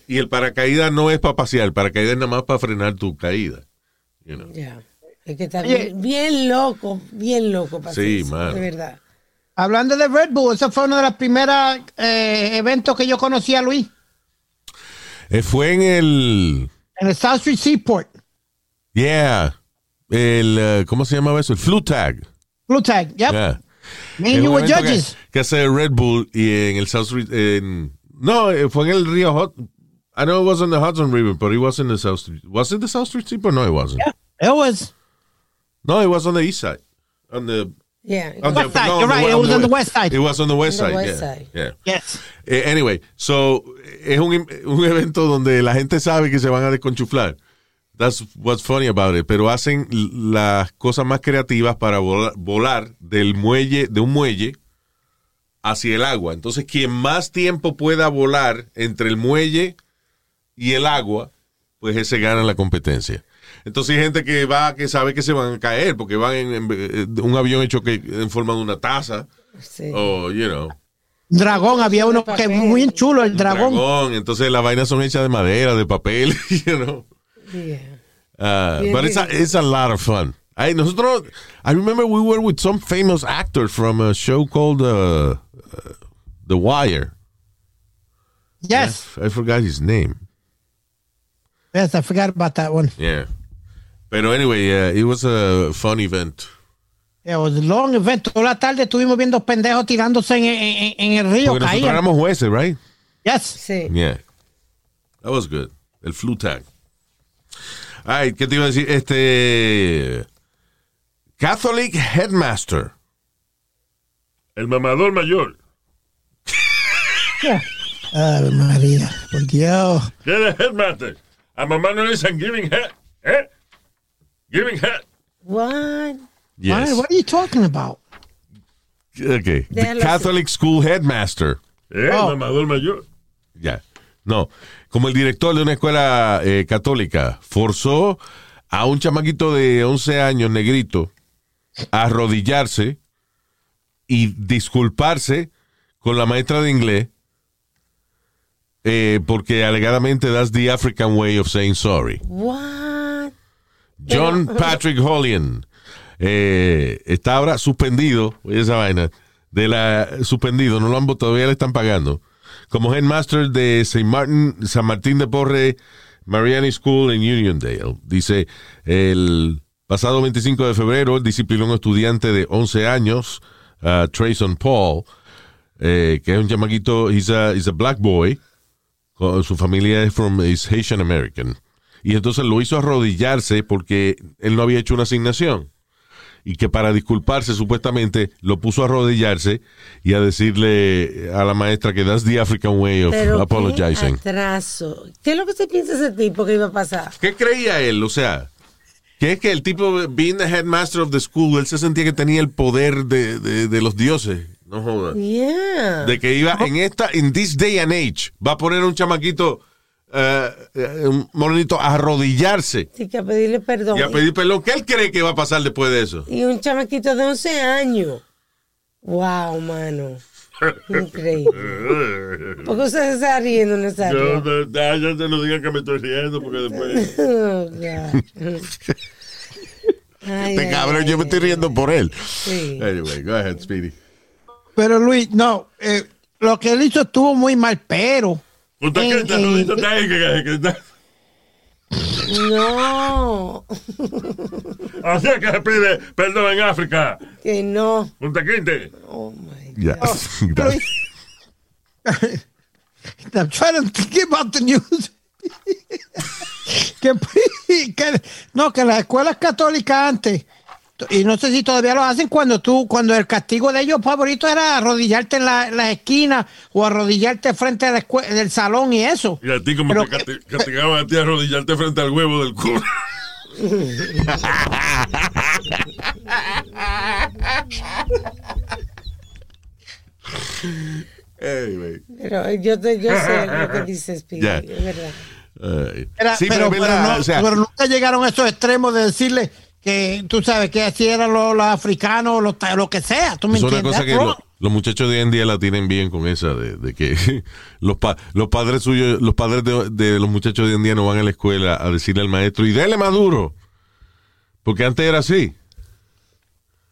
Y el paracaídas no es para pasear, el paracaídas es nada más para frenar tu caída. You know. Es que está bien, bien loco, bien loco. para Sí, mano. De verdad. Hablando de Red Bull, eso fue uno de los primeros eh, eventos que yo conocí a Luis Eh, fue en el... en el South Street Seaport. Yeah. El, eh, ¿Cómo se llamaba eso? El flu tag. Blue Tag, yep. Yeah. You un were evento judges. Que, que hace Red Bull y en el South Street. en- no, eh, fue en el río Hot. I know it was on the Hudson River, but it was in the South Street. Was it the South Street Seaport? No, it wasn't. It was No, it was on the east side. On the. Yeah. on West side, no, you're right, it was on the we- west side. It was on the west On the side. west yeah, side. yeah. yes. Eh, anyway, so es un, un evento donde la gente sabe que se van a desconchuflar. That's what's funny about it. Pero hacen las cosas más creativas para volar, volar del muelle, de un muelle hacia el agua. Entonces, quien más tiempo pueda volar entre el muelle y el agua, pues ese gana la competencia. Entonces hay gente que va, que sabe que se van a caer, porque van en, en- en un avión hecho que en forma de una taza, Sí. o, you know, Dragón, había uno que muy chulo, el dragón. dragón. Entonces las vainas son hechas de madera, de papel, you know. Yeah. Uh, but it's a, it's a lot of fun. Ay, nosotros, I remember we were with some famous actor from a show called uh, uh, The Wire. Yes, I forgot his name. yes, I forgot about that one. Yeah. Pero anyway, uh, it was a fun event. It was a long event. Toda la tarde estuvimos viendo pendejos tirándose en, en- en el río. Porque nosotros Caían. éramos jueces, right? Yes. Sí. Yeah. That was good. El flu tag. Ay, ¿qué te iba a decir? Este. Catholic Headmaster. El mamador mayor. Ave María, por Dios. ¿Qué es el headmaster? A mamá no le dicen giving head. ¿Eh? Giving head. What? Yes. Why- what are you talking about? Okay. The Catholic School Headmaster. ¿Eh? Oh. El mamador mayor. Ya. No. Como el director de una escuela eh, católica forzó a un chamaquito de 11 años, negrito, a arrodillarse y disculparse con la maestra de inglés eh, porque alegadamente that's the African way of saying sorry. What? John Patrick Hollian eh, está ahora suspendido, oye esa vaina, de la suspendido, no lo han todavía le están pagando, como headmaster de St. Martin, San Martín de Porre Mariani School en Uniondale. Dice, el pasado 25 de febrero, él disciplinó a un estudiante de 11 años, uh, Trayson Paul, eh, que es un chamaquito, he's a, he's a black boy, con- su familia es from is Haitian American. Y entonces lo hizo arrodillarse porque él no había hecho una asignación. Y que para disculparse, supuestamente, lo puso a arrodillarse y a decirle a la maestra que that's the African way of Pero apologizing. qué atraso. ¿Qué es lo que se piensa ese tipo que iba a pasar? ¿Qué creía él? O sea, que es que el tipo, being the headmaster of the school, él se sentía que tenía el poder de, de- de los dioses. No jodas. Yeah. De que iba en esta, en this day and age, va a poner un chamaquito, un morenito, a arrodillarse Sí, que a pedirle perdón. y a pedir perdón. ¿Qué él cree que va a pasar después de eso? Y un chamaquito de 11 años. Wow, mano. Increíble. ¿Por qué usted se está riendo, Yo, Nazario? de- ya te lo digan que me estoy riendo porque después. Oh, God. Ay, Este ay, cabrón, ay, yo me estoy riendo por él. Sí. Anyway, go ahead, Speedy. Pero Luis, no, eh, lo que él hizo estuvo muy mal, pero. Usted en- que está, en- Rudito, está ahí, que- que- que está- No, Así es que se pide perdón en África. que no. Punta Quinte. Oh my Ya. Luis, I'm trying to think about the news. que, que- no, que las escuelas católicas antes, y no sé si todavía lo hacen, cuando tú, cuando el castigo de ellos favorito era arrodillarte en la- en las esquinas o arrodillarte frente a la del salón y eso. Y a ti, como Pero te que- casti- castigaban a ti arrodillarte frente al huevo del culo. Anyway. Pero yo, te- yo sé lo que dices, Ya. es verdad. Sí, pero, pero, no- o sea, pero nunca llegaron a esos extremos de decirle que tú sabes que así eran los, los africanos, los, lo que sea. ¿Tú me es una entiendes? cosa que lo- los muchachos de hoy en día la tienen bien con esa de, de que los, pa- los padres suyos, los padres de, de los muchachos de hoy en día no van a la escuela a decirle al maestro y dele más duro. Porque antes era así.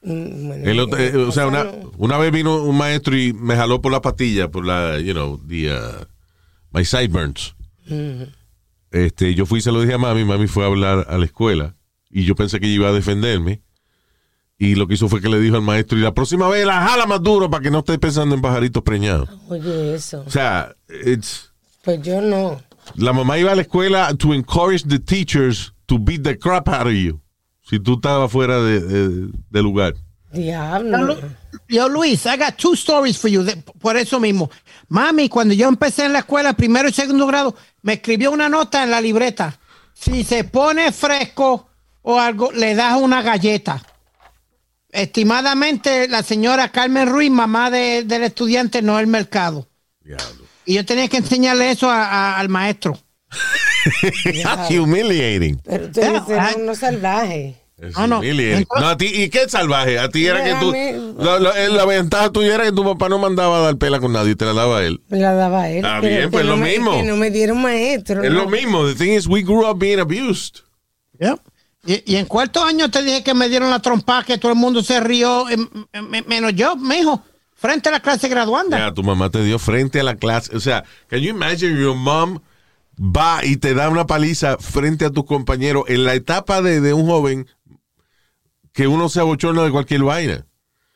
Mm, bueno, El otro- eh, o sea, una, una vez vino un maestro y me jaló por la patilla, por la, you know, the, uh, my sideburns. Este, yo fui y se lo dije a mami, mami fue a hablar a la escuela y yo pensé que ella iba a defenderme. Y lo que hizo fue que le dijo al maestro, y la próxima vez la jala más duro para que no esté pensando en pajaritos preñados. Oye, eso. O sea, it's- Pues yo no. la mamá iba a la escuela to encourage the teachers to beat the crap out of you. Si tú estabas fuera de, de- de lugar. Diablo. Yo, Luis, I got two stories for you. de- por eso mismo. Mami, cuando yo empecé en la escuela, primero y segundo grado, me escribió una nota en la libreta. Si se pone fresco o algo, le das una galleta. Estimadamente, la señora Carmen Ruiz, mamá de- del estudiante Noel Mercado. Y yo tenía que enseñarle eso a- a- al maestro. That's humiliating. Pero Yeah, I- unos salvajes. Es No, no. Entonces- No, a ti, ¿y qué salvaje? A ti era que tú. Eh, la ventaja tuya era que tu papá no mandaba a dar pela con nadie, te la daba él. La daba él. Está pero bien, pues no lo me- mismo. Que no me dieron maestro. Es ¿no? lo mismo. The thing is, we grew up being abused. Yep. Y, y en cuarto año te dije que me dieron la trompa, que todo el mundo se rió, em, em, menos yo, mijo, frente a la clase graduanda. Ya, tu mamá te dio frente a la clase. O sea, can you imagine your mom va y te da una paliza frente a tus compañeros en la etapa de, de un joven que uno se abochorna de cualquier vaina?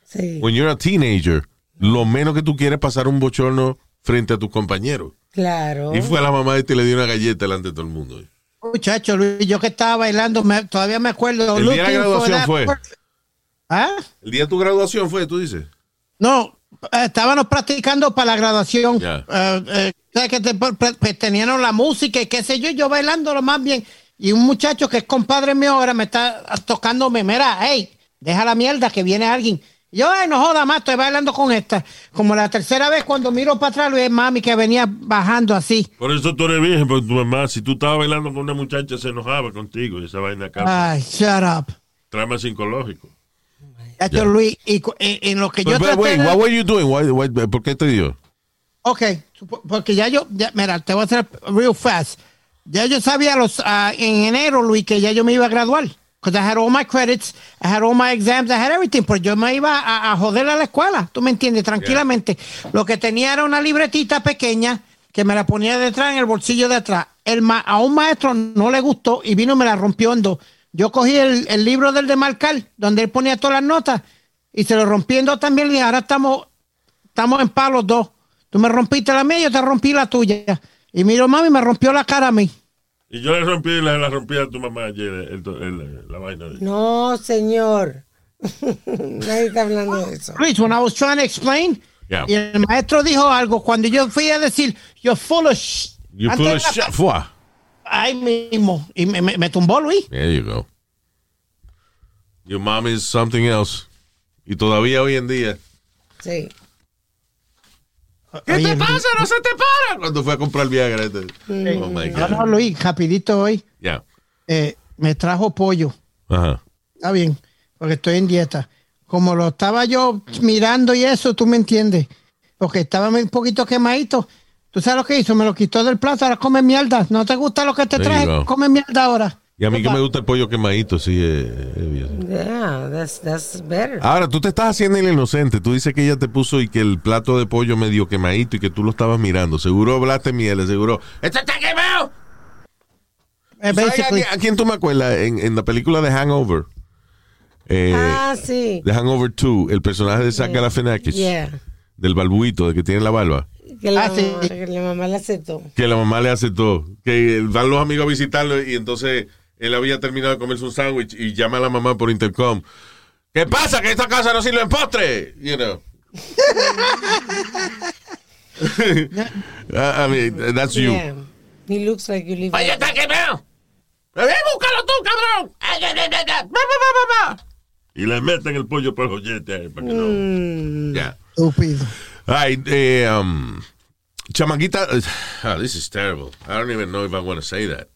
Sí, When you're a teenager, lo menos que tú quieres es pasar un bochorno frente a tus compañeros. claro. Y fue a la mamá y te le dio una galleta delante de todo el mundo. Muchacho, Luis, yo que estaba bailando, me- todavía me acuerdo. El día de la graduación fue. ¿Ah? El día de tu graduación fue, tú dices. No, eh, estábamos practicando para la graduación. Ya. Eh, eh, ¿sabes que te- pues, pues, tenían la música y qué sé yo, yo bailando lo más bien. Y un muchacho que es compadre mío ahora me está tocándome, mira, hey, deja la mierda que viene alguien. Yo, ay, no joda más, estoy bailando con esta. Como la tercera vez cuando miro para atrás, es mami que venía bajando así. Por eso tú eres virgen, porque tu mamá, si tú estabas bailando con una muchacha, se enojaba contigo y esa vaina acá. Ay, shut up. Trama psicológico. Chacho, Luis, y en, en lo que yo traté wait, de- what were you doing? Why- why- ¿Por qué te dio? Ok, porque ya yo, ya, mira, te voy a hacer real fast. Ya yo sabía los ah, en enero, Luis, que ya yo me iba a graduar. Because I had all my credits, I had all my exams, I had everything. Pues yo me iba a, a joder a la escuela, tú me entiendes, tranquilamente. Lo que tenía era una libretita pequeña que me la ponía detrás en el bolsillo de atrás. El ma- a un maestro no le gustó y vino y me la rompió en dos. Yo cogí el, el libro del de marcar, donde él ponía todas las notas, y se lo rompí en dos también. Y ahora estamos estamos en palos dos. Tú me rompiste la mía, yo te rompí la tuya. Y miro, mami, me rompió la cara a mí. Y yo le rompí, la, la rompí a tu mamá ayer, el- el- la vaina. de- No, señor. Nadie está hablando de eso. Luis, when I was trying to explain, Yeah. y el maestro dijo algo, cuando yo fui a decir, you're full of sh You antes full of shit. Fua. Ahí mismo. Y me, me- me tumbó, Luis. There you go. Your mom is something else. Y todavía hoy en día. Sí. ¿Qué Oye, te pasa? No se te para. Cuando fue a comprar Viagra. este. Oh my No, no, God. Luis, rapidito hoy. Ya. eh, me trajo pollo. Ajá. Está bien, porque estoy en dieta. Como lo estaba yo mirando y eso, tú me entiendes. porque estaba un poquito quemadito. ¿Tú sabes lo que hizo? Me lo quitó del plato, ahora come mierda. ¿No te gusta lo que te There traje? Come mierda ahora. Y a mí que me gusta el pollo quemadito, sí. eh, eh, bien. Yeah, that's, that's better. Ahora, tú te estás haciendo el inocente. Tú dices que ella te puso y que el plato de pollo medio quemadito y que tú lo estabas mirando. Seguro hablaste miel, seguro. ¡Esto está quemado! Eh, ¿Sabes a, basically. quién- a quién tú me acuerdas? En, en la película de Hangover. Eh, ah, sí. The Hangover 2, el personaje de Zach Galifianakis. Yeah. Del balbuito, de que tiene la barba. Que la, Ah, sí. mamá, que la mamá le aceptó. Que la mamá le hace todo. Que van los amigos a visitarlo y entonces él había terminado de comerse un sándwich y llama a la mamá por intercom. ¿Qué pasa? Que esta casa no sirve en postre. You know. I mean, that's you. Yeah. He looks like you live. está quemado! ¡Ven, búscalo tú, cabrón! Y le meten el pollo por el joyete ahí para que no. Mm. Ya. Estúpido. Ay, eh, um, chamaquita. ah, this is terrible. I don't even know if I want to say that.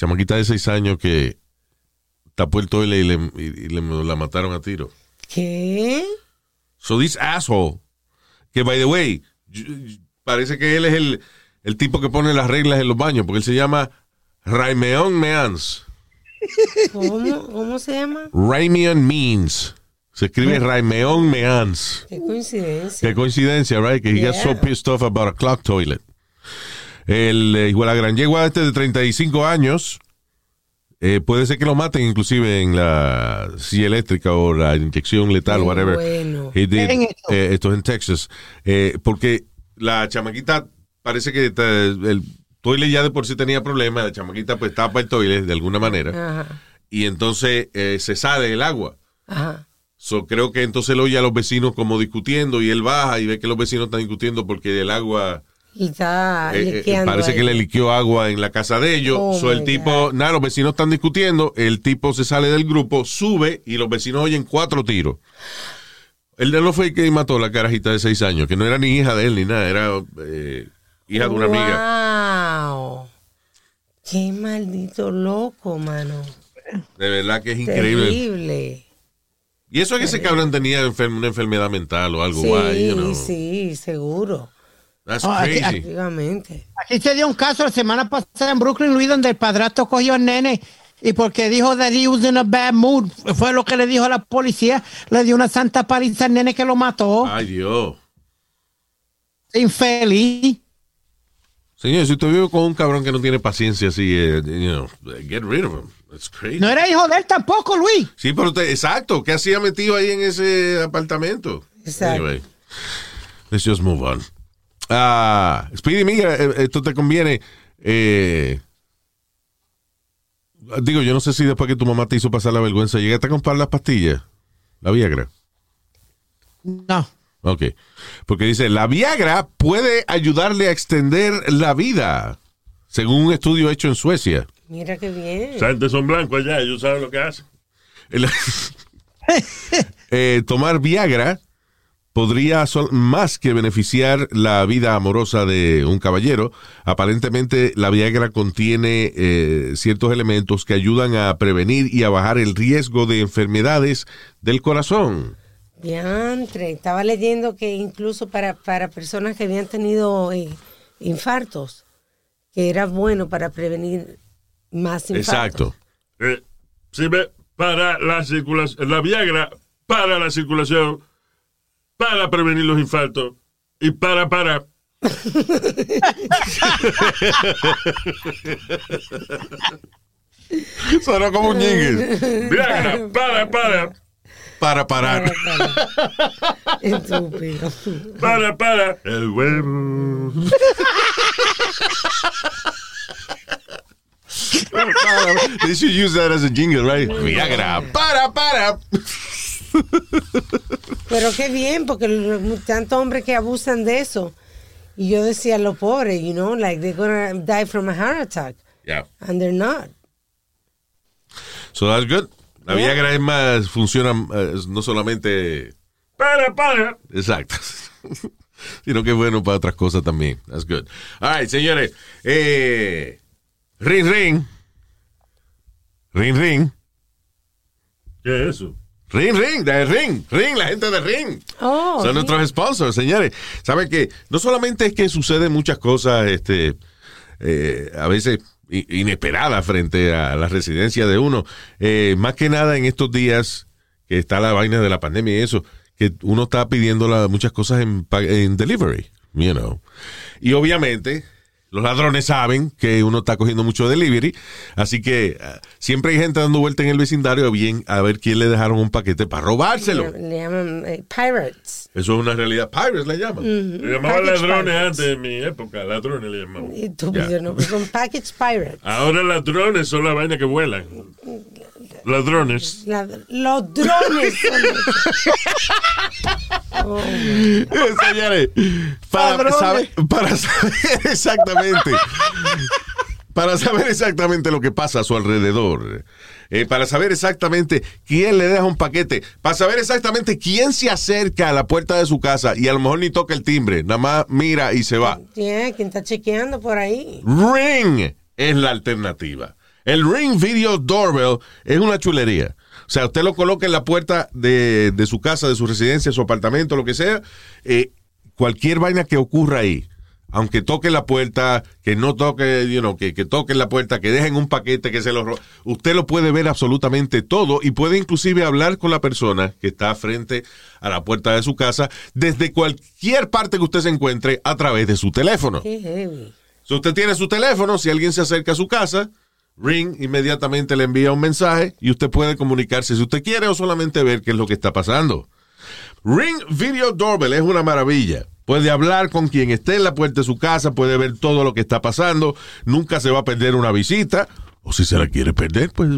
Chamaquita de seis años que tapó el toile y le, y- y le- la mataron a tiro. ¿Qué? So this asshole, que by the way, parece que él es el, el tipo que pone las reglas en los baños, porque él se llama Raimeon Means. ¿Cómo, ¿Cómo se llama? Raimeon Means. Se escribe Raimeon Means. Qué coincidencia. Qué coincidencia, right? Que he got so pissed off about a clock toilet. El eh, igual la gran yegua este de 35 años eh, puede ser que lo maten inclusive en la silla eléctrica o la inyección letal, Qué whatever. bueno. He did, eh, esto es en Texas. Eh, porque la chamaquita parece que el toilet ya de por sí tenía problemas. La chamaquita pues tapa el toilet de alguna manera. Ajá. Y entonces eh, se sale el agua. Ajá. So, creo que entonces él oye a los vecinos como discutiendo y él baja y ve que los vecinos están discutiendo porque el agua está eh, eh, liqueando parece ahí. que le liqueó agua en la casa de ellos. Oh, so, el tipo, God. nada, los vecinos están discutiendo, el tipo se sale del grupo, sube y los vecinos oyen cuatro tiros. El de no fue el que mató a la carajita de seis años, que no era ni hija de él ni nada, era eh, hija de una amiga. Wow. Qué maldito loco, mano. De verdad que es increíble. Terrible. Y eso es que ese cabrón tenía enfer- una enfermedad mental o algo Sí, guay, you know. sí, seguro. That's Oh, aquí- crazy. Efectivamente. Aquí se dio un caso la semana pasada en Brooklyn, Luis, donde el padrastro cogió al nene y porque dijo that he was in a bad mood, fue lo que le dijo a la policía, le dio una santa paliza al nene que lo mató. Ay, Dios. Infeliz. Señor, si usted vive con un cabrón que no tiene paciencia así, eh, you know, get rid of him. That's crazy. No era hijo de él tampoco, Luis. Sí, pero usted, exacto, ¿qué hacía metido ahí en ese apartamento? Exacto. Anyway, let's just move on. Ah, Speedy, mira, eh, esto te conviene. eh, digo, yo no sé si después que tu mamá te hizo pasar la vergüenza, llegaste a comprar las pastillas, la Viagra. No. Ok. Porque dice, la Viagra puede ayudarle a extender la vida, según un estudio hecho en Suecia. Mira qué bien. Esa gente son blancos allá, ellos saben lo que hacen. Eh, tomar Viagra podría más que beneficiar la vida amorosa de un caballero. Aparentemente la Viagra contiene eh, ciertos elementos que ayudan a prevenir y a bajar el riesgo de enfermedades del corazón. Diantre. Estaba leyendo que incluso para, para personas que habían tenido eh, infartos, que era bueno para prevenir más infartos. Exacto. Eh, sirve para la circulación, la Viagra para la circulación, para prevenir los infartos y para, para. Sonó como un jingle. Viagra, para, para, Para parar. Estúpido. para, para. El huevo. They should use that as a jingle, right? Viagra. Para, para. Pero qué bien, porque tantos hombres que abusan de eso. Y yo decía, lo pobre, you know, like they're gonna die from a heart attack. Yeah. And they're not. So that's good. La Yeah. Viagra es más, funciona eh, no solamente Para, para. Exacto. Sino que es bueno para otras cosas también. That's good. All right, señores. Eh, ring, ring. Ring, ring. ¿Qué es eso? Ring, ring, de ring, ring, la gente de ring. Oh, Son sí. nuestros sponsors, señores. Saben que no solamente es que suceden muchas cosas, este, eh, a veces inesperadas frente a la residencia de uno, eh, más que nada en estos días que está la vaina de la pandemia y eso, que uno está pidiendo la- muchas cosas en, en delivery, you know. Y obviamente los ladrones saben que uno está cogiendo mucho delivery, así que ah, siempre hay gente dando vuelta en el vecindario bien a ver quién le dejaron un paquete para robárselo. Le, le llaman eh, pirates. Eso es una realidad. Pirates le llaman. Le llamaban ladrones pirates. antes, en mi época. Ladrones le llamaban. Y tú, Ya. no, pues son package pirates. Ahora ladrones son la vaina que vuelan. Ladrones. La- los drones. son- Eh, Señores, para saber, para saber exactamente, para saber exactamente lo que pasa a su alrededor, eh, para saber exactamente quién le deja un paquete, para saber exactamente quién se acerca a la puerta de su casa y a lo mejor ni toca el timbre, nada más mira y se va. ¿Quién está chequeando por ahí? Ring es la alternativa. El Ring Video Doorbell es una chulería. O sea, usted lo coloca en la puerta de, de su casa, de su residencia, su apartamento, lo que sea. eh, cualquier vaina que ocurra ahí, aunque toque la puerta, que no toque, you know, que, que toquen la puerta, que dejen un paquete, que se lo Usted lo puede ver absolutamente todo y puede inclusive hablar con la persona que está frente a la puerta de su casa desde cualquier parte que usted se encuentre a través de su teléfono. Qué heavy. Si usted tiene su teléfono, si alguien se acerca a su casa, Ring inmediatamente le envía un mensaje y usted puede comunicarse si usted quiere o solamente ver qué es lo que está pasando. Ring Video Doorbell es una maravilla. Puede hablar con quien esté en la puerta de su casa, puede ver todo lo que está pasando, nunca se va a perder una visita, o si se la quiere perder, pues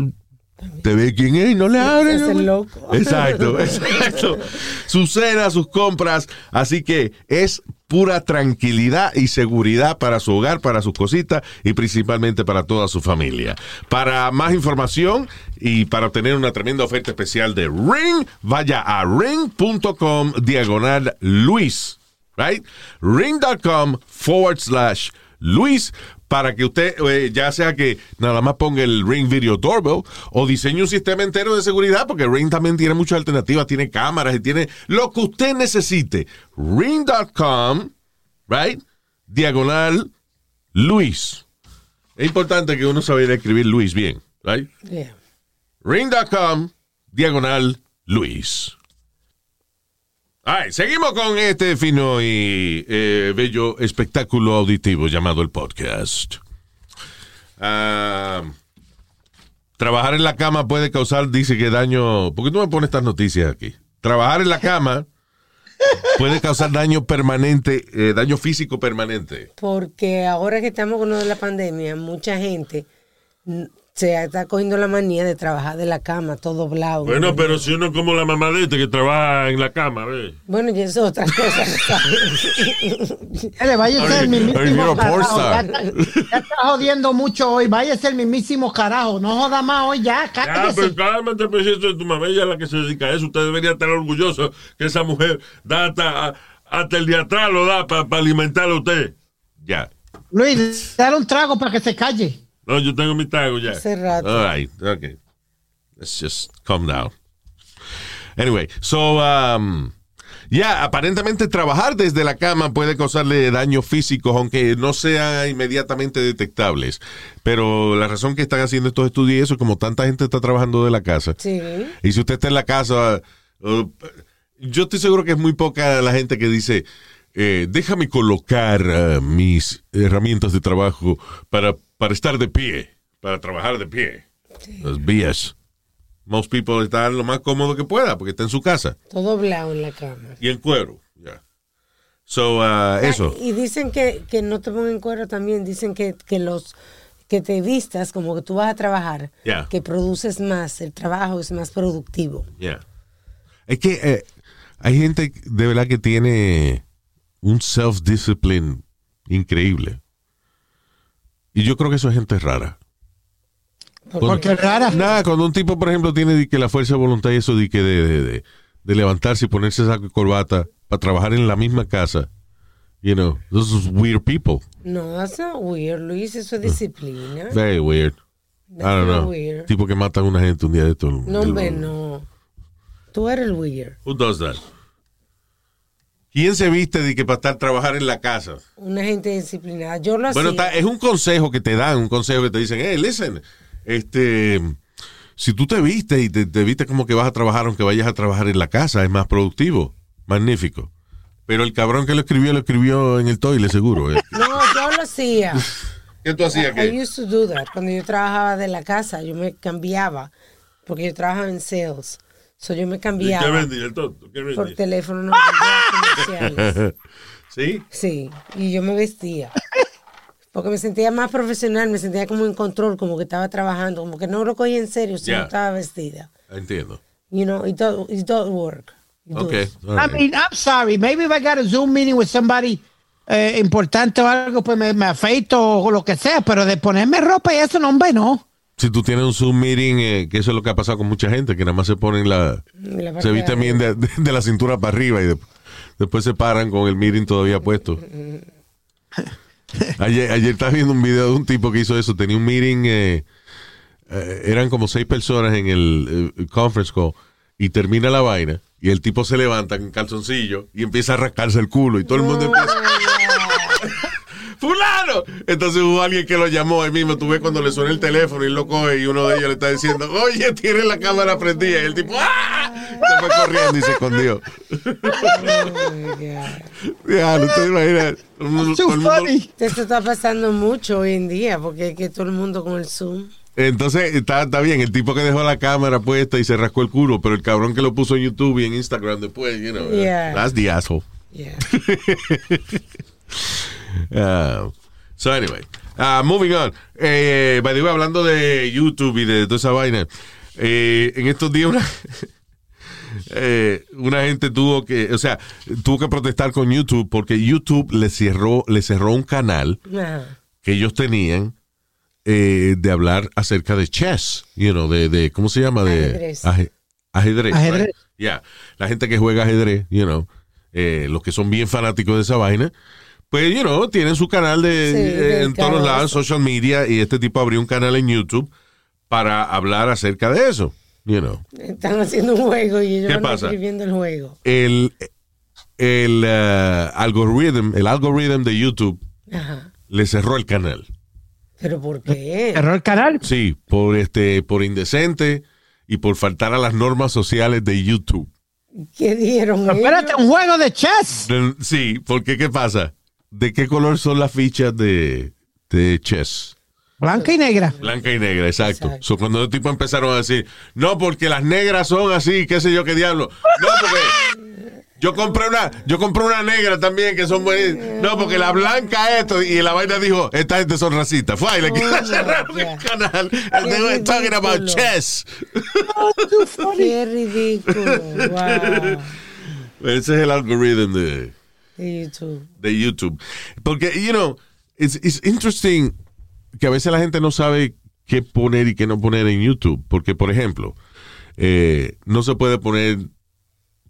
te ve quién es y no le abre. Es el loco. Exacto, exacto. Su cena, sus compras, así que es pura tranquilidad y seguridad para su hogar, para sus cositas y principalmente para toda su familia. Para más información y para obtener una tremenda oferta especial de Ring, vaya a ring.com diagonal Luis, right? Ring.com forward slash Luis para que usted, eh, ya sea que nada más ponga el Ring Video Doorbell o diseñe un sistema entero de seguridad, porque Ring también tiene muchas alternativas, tiene cámaras y tiene lo que usted necesite. Ring.com, right? Diagonal Luis. Es importante que uno sabiera escribir Luis bien, right? Yeah. Ring.com, diagonal Luis. Right, seguimos con este fino y eh, bello espectáculo auditivo llamado el podcast. Ah, trabajar en la cama puede causar, dice que daño. ¿Por qué tú me pones estas noticias aquí? Trabajar en la cama puede causar daño permanente, eh, daño físico permanente. Porque ahora que estamos con lo de la pandemia, mucha gente se está cogiendo la manía de trabajar de la cama, todo doblado. Bueno, pero si uno como la mamá de este que trabaja en la cama, ¿ves? Bueno, y eso es otra cosa. Dale, váyase el mismísimo carajo. Ya, está- ya está jodiendo mucho hoy. Váyase el mismísimo carajo. No joda más hoy ya. Ah, Cállese. pero cálmate, pues eso es tu mamá, ella es la que se dedica a eso. Usted debería estar orgulloso que esa mujer da hasta, hasta el día atrás lo da para alimentarlo a usted. Ya. Luis, dale un trago para que se calle. No, yo tengo mi trago ya. Hace rato. All right. Okay. Let's just calm down. Anyway, so, um, ya, aparentemente trabajar desde la cama puede causarle daños físicos, aunque no sean inmediatamente detectables. Pero la razón que están haciendo estos estudios y eso, como tanta gente está trabajando de la casa, Sí. y si usted está en la casa, uh, yo estoy seguro que es muy poca la gente que dice, eh, déjame colocar uh, mis herramientas de trabajo para, para estar de pie, para trabajar de pie. Los BS. Most people están lo más cómodo que pueda porque está en su casa Todo doblado en la cama. y en cuero. ya. So, uh, eso. Y dicen que, que no te pongan cuero también. Dicen que, que los que te vistas como que tú vas a trabajar, Yeah. que produces más, el trabajo es más productivo. Yeah. Es que eh, hay gente de verdad que tiene un self-discipline increíble. Y yo creo que eso es gente rara. Porque es rara. Nada, cuando un tipo, por ejemplo, tiene de que la fuerza de voluntad y eso de que de, de, de- de levantarse y ponerse saco y corbata para trabajar en la misma casa. You know, those is weird people. No, that's not weird, Luis. Eso es disciplina. Very weird. I don't know. weird. Tipo que matan a una gente un día de esto. No, hombre, no. Tú eres el weird. Who does that? ¿Quién se viste de que para estar trabajar en la casa? Una gente disciplinada. Yo lo Bueno, hacía. está- es un consejo que te dan, un consejo que te dicen, hey, listen, este, si tú te vistes y te, te vistes como que vas a trabajar, aunque vayas a trabajar en la casa, es más productivo. Magnífico. Pero el cabrón que lo escribió, lo escribió en el toile, seguro. ¿eh? No, yo lo hacía. ¿Qué tú hacías? I used to do that. Cuando yo trabajaba de la casa, yo me cambiaba. Porque yo trabajaba en sales. So yo me ¿Y qué cambiaba vendía el tonto? ¿Qué por teléfono. No, comerciales. ¿Sí? Sí, y yo me vestía. Porque me sentía más profesional, me sentía como en control, como que estaba trabajando, como que no lo cogía en serio si Ya. no estaba vestida. Entiendo. You know, it does, it does work. It Ok. does. all I mean, I'm sorry. Maybe if I got a Zoom meeting with somebody eh, importante o algo, pues me, me afeito o lo que sea, pero de ponerme ropa y eso, no, hombre, no. Si tú tienes un Zoom meeting, eh, que eso es lo que ha pasado con mucha gente, que nada más se ponen la... Se visten bien de, de- de la cintura para arriba y de- después se paran con el meeting todavía puesto. Ayer, ayer estaba viendo un video de un tipo que hizo eso. Tenía un meeting, eh, eh, eran como seis personas en el eh, conference call y termina la vaina y el tipo se levanta en calzoncillo y empieza a rascarse el culo y todo el mundo empieza... ¡Fulano! Entonces hubo alguien que lo llamó ahí mismo. Tú ves cuando le suena el teléfono y lo coge y uno de ellos le está diciendo, oye, tiene la cámara prendida. Y el tipo, ¡ah! Se fue corriendo y se escondió. Oh, my God. Ya, no te imaginas. Esto está pasando mucho hoy en día, porque es que todo el mundo con el Zoom. Entonces, está, está bien, el tipo que dejó la cámara puesta y se rascó el culo, pero el cabrón que lo puso en YouTube y en Instagram después, you know, Yeah. that's the asshole. Yeah. Uh, so anyway, uh, moving on. Eh, by the way, hablando de YouTube y de toda esa vaina, eh, en estos días una, eh, una gente tuvo que, o sea, tuvo que protestar con YouTube porque YouTube le cerró, le cerró un canal que ellos tenían de hablar acerca de chess, you know, de, de ¿cómo se llama? De Ajedrez. aje- ajedrez. Ajedrez. right? Yeah. La gente que juega ajedrez, you know, los que son bien fanáticos de esa vaina, pues, you know, tienen su canal de, Sí, eh, en todos lados, eso. social media, y este tipo abrió un canal en YouTube para hablar acerca de eso, you know. Están haciendo un juego y ellos ¿Qué van pasa? escribiendo el juego. El, el eh, algoritmo, el algoritmo de YouTube Ajá. le cerró el canal. ¿Pero por qué? Cerró el canal. Sí, por este, por indecente y por faltar a las normas sociales de YouTube. ¿Qué dieron espérate, un juego de chess. Sí, porque ¿qué pasa? ¿De qué color son las fichas de, de chess? Blanca y negra. Blanca y negra, exacto. Exacto. So, cuando los tipos empezaron a decir, no, porque las negras son así, qué sé yo qué diablo. No, porque yo compré una, yo compré una negra también que son buenas. No, porque la blanca esto, y la vaina dijo, esta gente son racistas. Fue y le Oh, cerraron el my canal. And they were talking about chess. Qué ridículo. Wow. Ese es el algoritmo de, De YouTube. de YouTube. Porque, you know, it's, it's interesting que a veces la gente no sabe qué poner y qué no poner en YouTube. Porque, por ejemplo, eh, no se puede poner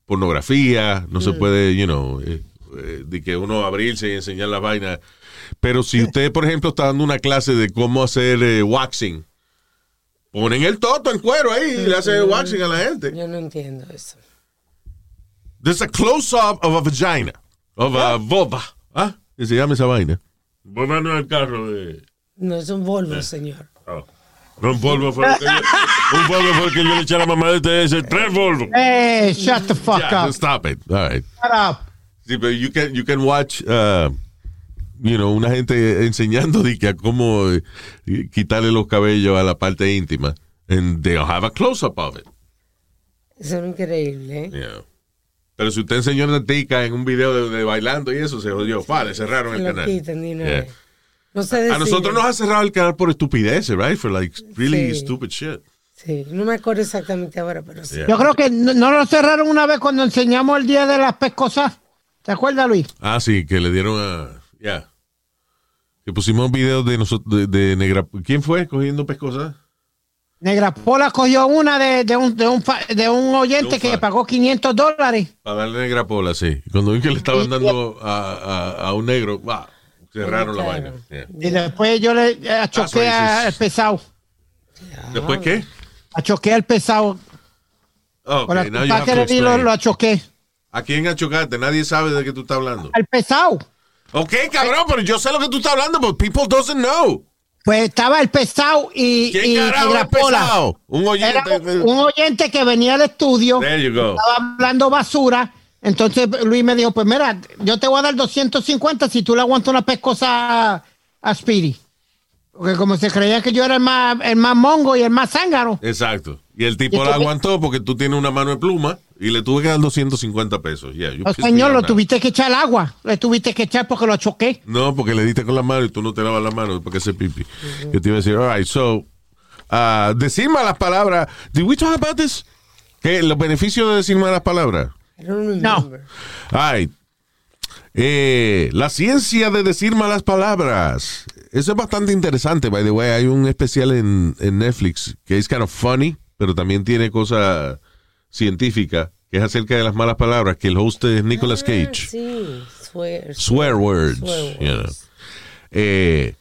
pornografía, no se puede, you know, eh, eh, de que uno abrirse y enseñar las vainas. Pero si usted, por ejemplo, está dando una clase de cómo hacer waxing, ponen el toto en cuero ahí y le hacen waxing a la gente. Yo no entiendo eso. There's a close-up of a vagina, of a vulva. ¿Ah? ¿Qué se llama esa vaina? Vos no el carro de. No es un Volvo, señor. Oh. No, un polvo fue lo que yo, un polvo fue el que yo le eché a la mamá de este ese, tres polvos. Hey, shut the fuck Yeah, up. stop it. All right. Shut up. Sí, pero you can, you can watch, uh, you know, una gente enseñando de que a cómo eh, quitarle los cabellos a la parte íntima. And they'll have a close-up of it. Eso es increíble, ¿eh? Yeah. Pero si usted enseñó una tica en un video de, de bailando y eso, se jodió. Vale, cerraron el canal. quitan Yeah. No se A nosotros nos ha cerrado el canal por estupideces, right? For like really Sí. stupid shit. Sí, no me acuerdo exactamente ahora, pero sí. Yeah. Yo creo que no, no lo cerraron una vez cuando enseñamos el día de las pescosas. ¿Te acuerdas, Luis? Ah, sí, que le dieron a. Ya. Que pusimos videos de nosotros, de, de Negra. ¿Quién fue cogiendo pescosas? Negra Pola cogió una de, de un, de, un, fa- de un oyente De un que pagó 500 dólares. Para darle Negra Pola, sí. Cuando vi que le estaban dando a, a, a un negro, cerraron la vaina. Yeah. Y después yo le eh, achoqué racist. al pesado. ¿Después qué? Achoqué al pesado. Oh, Por la okay, que le di, lo, explain. lo achoqué. ¿A quién achocaste? Nadie sabe de qué tú estás hablando. Al pesado. Ok, cabrón, pero yo sé lo que tú estás hablando, but people doesn't know. Pues estaba el pesado y, ¿Quién y pesado? Un oyente. Era un, oyente que venía al estudio. There you go. Estaba hablando basura. Entonces Luis me dijo, pues mira, yo te voy a dar 250 si tú le aguantas una pescosa a, a Speedy. Porque como se creía que yo era el más, el más mongo y el más zángaro. Exacto. Y el tipo Y la aguantó porque tú tienes una mano de pluma y le tuve que dar 250 pesos. Yeah, señor, off lo tuviste que echar al agua. Le tuviste que echar porque lo choqué. No, porque le diste con la mano y tú no te lavas la mano porque ese pipi. Yo te iba a decir, all right, so, uh, decir malas palabras. Did we talk about this? ¿Qué? Los beneficios de decir malas palabras. No. All right. Eh, la ciencia de decir malas palabras. Eso es bastante interesante, by the way. Hay un especial en, en Netflix que es kind of funny, pero también tiene cosa científica, que es acerca de las malas palabras, que el host es Nicolas Ah, Cage. sí, swear. Swear words. Swear you know. words. Eh,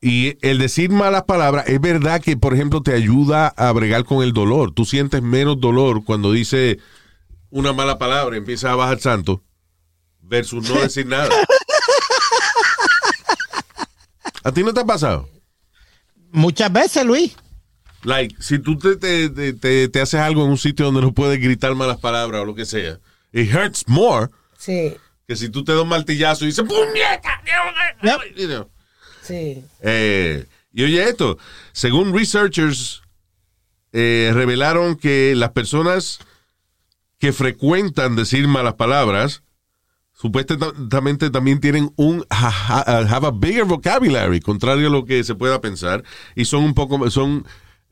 y el decir malas palabras, es verdad que, por ejemplo, te ayuda a bregar con el dolor. Tú sientes menos dolor cuando dice una mala palabra y empieza a bajar santo versus no decir nada. ¿A ti no te ha pasado? Muchas veces, Luis. Like, si tú te, te, te- te- te haces algo en un sitio donde no puedes gritar malas palabras o lo que sea, it hurts more Sí, que si tú te das un martillazo y dices ¡Puñeta! You know. sí. Eh, y oye esto, según researchers eh, revelaron que las personas que frecuentan decir malas palabras supuestamente también tienen un ha- ha- have a bigger vocabulary, contrario a lo que se pueda pensar, y son un poco son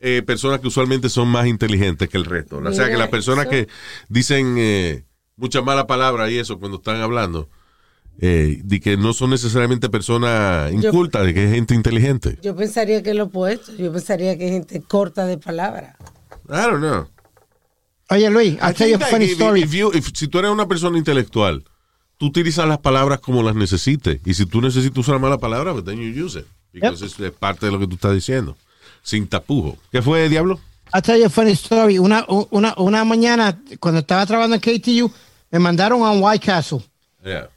eh, personas que usualmente son más inteligentes que el resto. O sea que las personas eso. que dicen eh, muchas malas palabras y eso cuando están hablando, eh, de que no son necesariamente personas incultas, de que es gente inteligente. Yo pensaría que es lo opuesto. Yo pensaría que hay gente corta de palabras. I don't know. Oye, Luis, I I'll tell you a funny if- story. if you- if- si tú eres una persona intelectual, tú utilizas las palabras como las necesites. Y si tú necesitas usar una mala palabra, pues then you use it. Because it's- es parte de lo que tú estás diciendo. Sin tapujo. ¿Qué fue, Diablo? I'll tell you a funny story. Una, una, una mañana, cuando estaba trabajando en KTU, me mandaron a un White Castle. Yeah.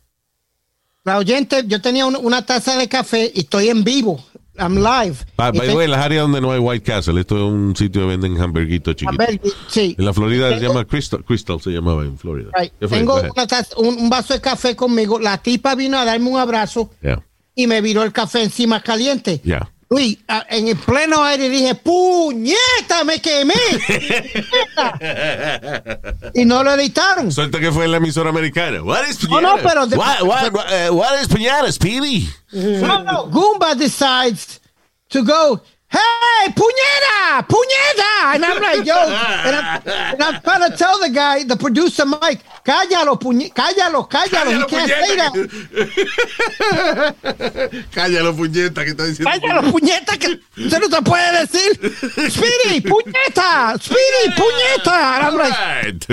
La oyente, yo tenía un- una taza de café y estoy en vivo. I'm live. By, by way, las áreas donde no hay White Castle, esto es un sitio donde venden hamburguitos chiquitos. sí. En la Florida se Tengo- llama Crystal, Crystal se llamaba en Florida. Right. Tengo una taza- un, un vaso de café conmigo. La tipa vino a darme un abrazo Yeah. y me viró el café encima caliente. Yeah. Luis, en el pleno aire dije, ¡puñeta, me quemé! y no lo editaron. Suelta que fue en la emisora americana. What is No, no, pero de- what, what, what, uh, what is piñata, Speedy? No, no, Goomba decides to go, hey, puñeta, puñeta. And I'm like, yo, and I'm, and I'm trying to tell the guy, the producer, Mike, cállalo, puñe, cállalo, cállalo. He Cállalo, can't say that. puñeta. Cállalo, puñeta, que está diciendo. Cállalo, puñeta, que se no te puede decir. Speedy, puñeta, Speedy, puñeta. And I'm like, Right.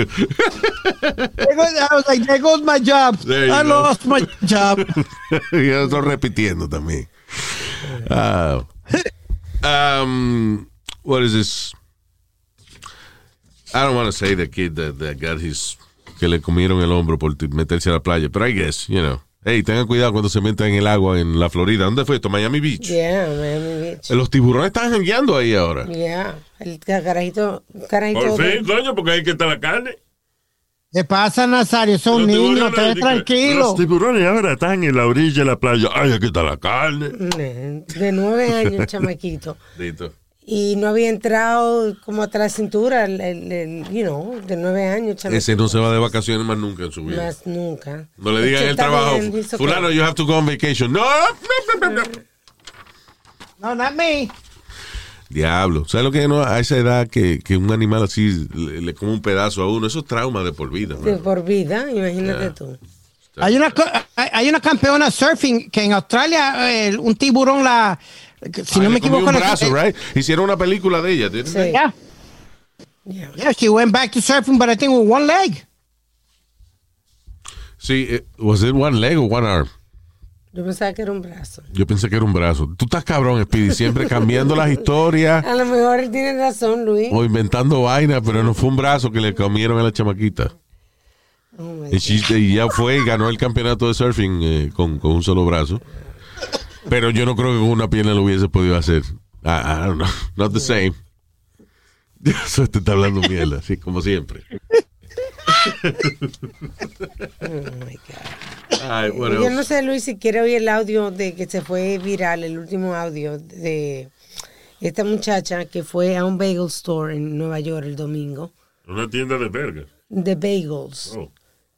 I was like, there goes my job. There I go. lost my job. Yo estoy repitiendo también. Ah. um, what is this? I don't want to say the kid that, that got his que le comieron el hombro por meterse a la playa, pero I guess, you know. Hey, tengan cuidado cuando se metan en el agua en la Florida. ¿Dónde fue esto? Miami Beach. Yeah, Miami Beach. Los tiburones están jangueando ahí ahora. Yeah. El carajito, carajito. Por fin, coño, porque ahí que está la carne. ¿Qué pasa, Nazario? Son niños, te tranquilo. Los tiburones ahora están en la orilla de la playa. Ay, aquí está la carne. de nueve años, chamaquito. Dito. Y no había entrado como hasta la cintura, el, el- el, you know, de nueve años, chamaquito. Ese no se va de vacaciones más nunca en su vida. Más nunca. No le digan el trabajo. Fulano, you have to go on vacation. No, no, no, no. No, not me. Diablo. ¿Sabes lo que no? A esa edad que, que un animal así le, le come un pedazo a uno, eso es trauma de por vida. De por vida, imagínate Yeah. tú. Hay una, co- hay una campeona surfing que en Australia eh, un tiburón la, si Ay, no me le comió equivoco, un la- brazo, right? Hicieron una película de ella. didn't Sí. Yeah, Yeah. yeah, she went back to surfing, but I think with one leg. Sí, eh, was it one leg or one arm? Yo pensaba que era un brazo. Yo pensé que era un brazo. Tú estás cabrón, Speedy, siempre cambiando las historias A lo mejor él tiene razón, Luis. o inventando vainas, pero no fue un brazo que le comieron a la chamaquita. Oh, Y, ya fue y ganó el campeonato de surfing eh, con, con un solo brazo. Pero yo no creo que con una pierna lo hubiese podido hacer. I, I don't know. Not the same. Eso te está hablando mierda, así como siempre. Oh, my God. Yo no sé, Luis, si quiere oír el audio de que se fue viral, el último audio de esta muchacha que fue a un bagel store en Nueva York el domingo, Una tienda de vergas. de bagels. Oh.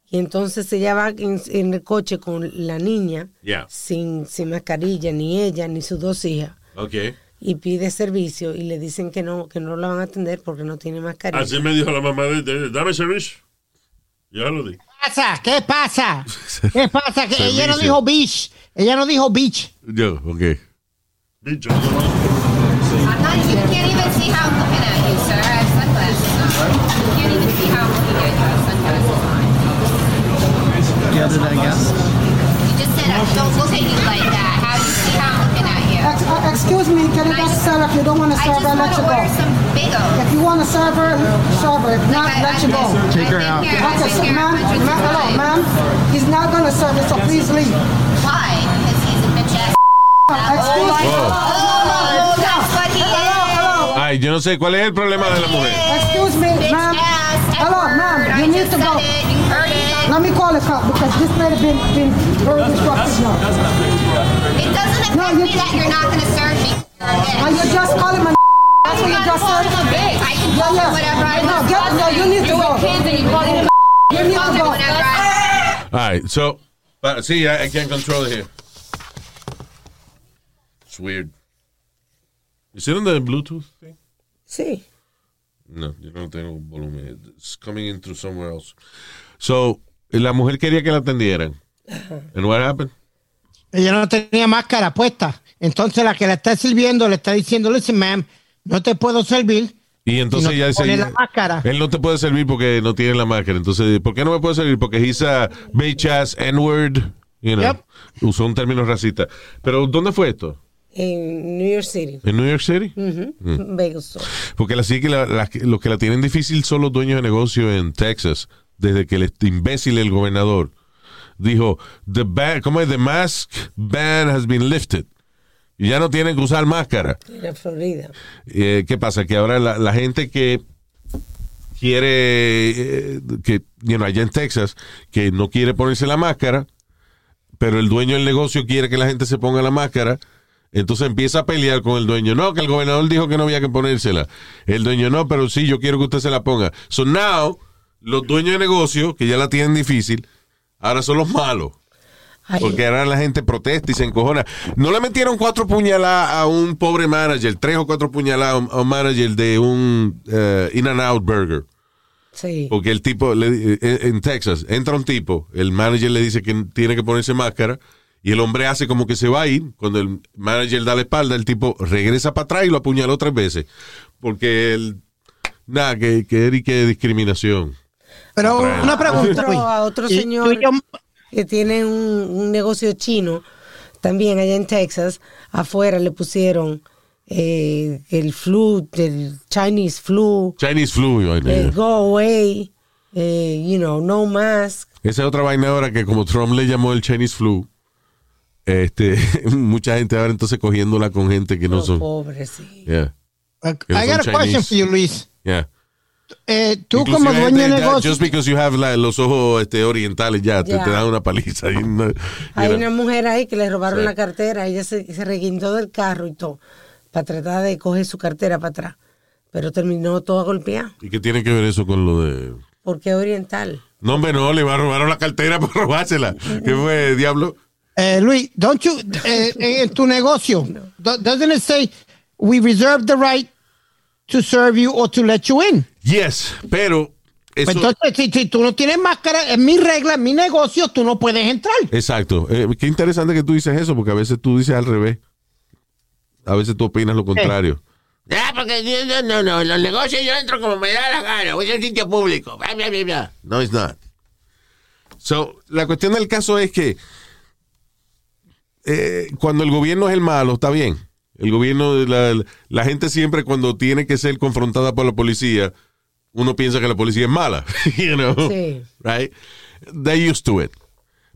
Y entonces ella va en, en el coche con la niña, Yeah. sin, sin mascarilla, ni ella, ni sus dos hijas, Okay. y pide servicio y le dicen que no, que no la van a atender porque no tiene mascarilla. Así me dijo la mamá de, de- dame servicio. Ya lo di. pasa? ¿Qué pasa? ¿Qué pasa? Que ella no dijo bitch. Ella no dijo bitch. Yo, ok. I'm not, you can't even see how I'm looking at you, sir. I have sunglasses on. You can't even see how I'm looking at you. I have sunglasses on. You just said, I don't look at you like that. How do you see excuse me, can you I just just- serve? If you don't want to I serve just her, let you go. If you want to serve her, serve her. If not, Like, I- let you go. Take her out. I've been here- I've Okay, so ma'am, hundreds ma'am, hello, ma'am. He's not going to serve you, so please leave. Why? Because he's a bitch uh, ass. Excuse me. Oh, that's what he is. Ay, yo no sé cuál es el problema de la mujer. Excuse me, ma'am. Hello, ma'am. You need to go. It. You heard it. Let me call the cop because this lady been been very disruptive now. It doesn't affect No, you- me that you're not going to serve me. Are you just calling my? That's what you just said. I can Yeah, call yeah. him whatever I No, want. get, no, you need to go. You need Call to him go. whatever I All right, so, but, see, I, I can't control it here. It's weird. Is it on the Bluetooth thing? Sí. No, yo no tengo volumen. It's coming in through somewhere else. So, la mujer quería que la atendieran. And what happened? Ella no tenía máscara puesta. Entonces la que la está sirviendo le está diciendo, listen, ma'am, no te puedo servir. Y entonces Si no te dice, la máscara. él no te puede servir porque no tiene la máscara. Entonces, ¿por qué no me puede servir? Porque he's a bitch ass N-word, you know. Yep. Usó un término racista. Pero, ¿dónde fue esto? En New York City. ¿En New York City? Un Bagel store. Porque la, sí que la- la- los que la tienen difícil son los dueños de negocio en Texas, desde que el imbécil, el gobernador, dijo, the ban, ¿cómo es? The mask ban has been lifted. Y ya no tienen que usar máscara. En Florida. Eh, ¿Qué pasa? Que ahora la, la gente que quiere, eh, que, you know, allá en Texas, que no quiere ponerse la máscara, pero el dueño del negocio quiere que la gente se ponga la máscara, entonces empieza a pelear con el dueño. No, que el gobernador dijo que no había que ponérsela. El dueño, no, pero sí, yo quiero que usted se la ponga. So now, los dueños de negocio, que ya la tienen difícil, ahora son los malos. Ay, Porque ahora la gente protesta y se encojona. No le metieron cuatro puñaladas a un pobre manager, tres o cuatro puñaladas a un- manager de un eh, In-N-Out Burger. sí. Porque el tipo, le- eh, en Texas, entra un tipo, el manager le dice que tiene que ponerse máscara y el hombre hace como que se va a ir. Cuando el manager da la espalda, el tipo regresa para atrás y lo apuñaló tres veces. Porque el... Nada, que, que, que, que discriminación. Pero una pregunta, Otro- a otro señor y yo- que tiene un, un negocio chino, también allá en Texas, afuera le pusieron eh, el flu, el Chinese flu, Chinese flu. y vaina. el go away, eh, you know, no mask. Esa es otra vaina ahora que como Trump le llamó el Chinese flu, este, mucha gente ahora entonces cogiéndola con gente que no Los son. pobres, sí. Yeah, I got a question Chinese. for you, Luis. yeah. Eh, tú como dueño de negocio, Just because you have la- los ojos este, orientales ya, te, te dan una paliza. y no- Hay know. una mujer ahí que le robaron Sí. la cartera, ella se, se reguindó del carro y todo, para tratar de coger su cartera para atrás, pero terminó toda golpeada, ¿Y qué tiene que ver eso con lo de...? porque oriental. No, hombre, no, le va a robar la cartera por robársela. ¿Qué fue, diablo? eh, Luis, don't you, eh, en tu negocio, do- doesn't it say we reserve the right to serve you or to let you in? Yes, pero... Eso, Pues Entonces, si, si tú no tienes máscara, en mi regla, en mi negocio, tú no puedes entrar. Exacto. Eh, qué interesante que tú dices eso, porque a veces tú dices al revés. A veces tú opinas lo contrario. Ah, porque no, no, no, en los negocios yo entro como me da la gana, voy a un sitio público. Bla, bla, bla, bla. No, it's not. So, la cuestión del caso es que eh, cuando el gobierno es el malo, está bien. El gobierno, la, la gente siempre cuando tiene que ser confrontada por la policía, uno piensa que la policía es mala. you know? Sí. Right? They're used to it.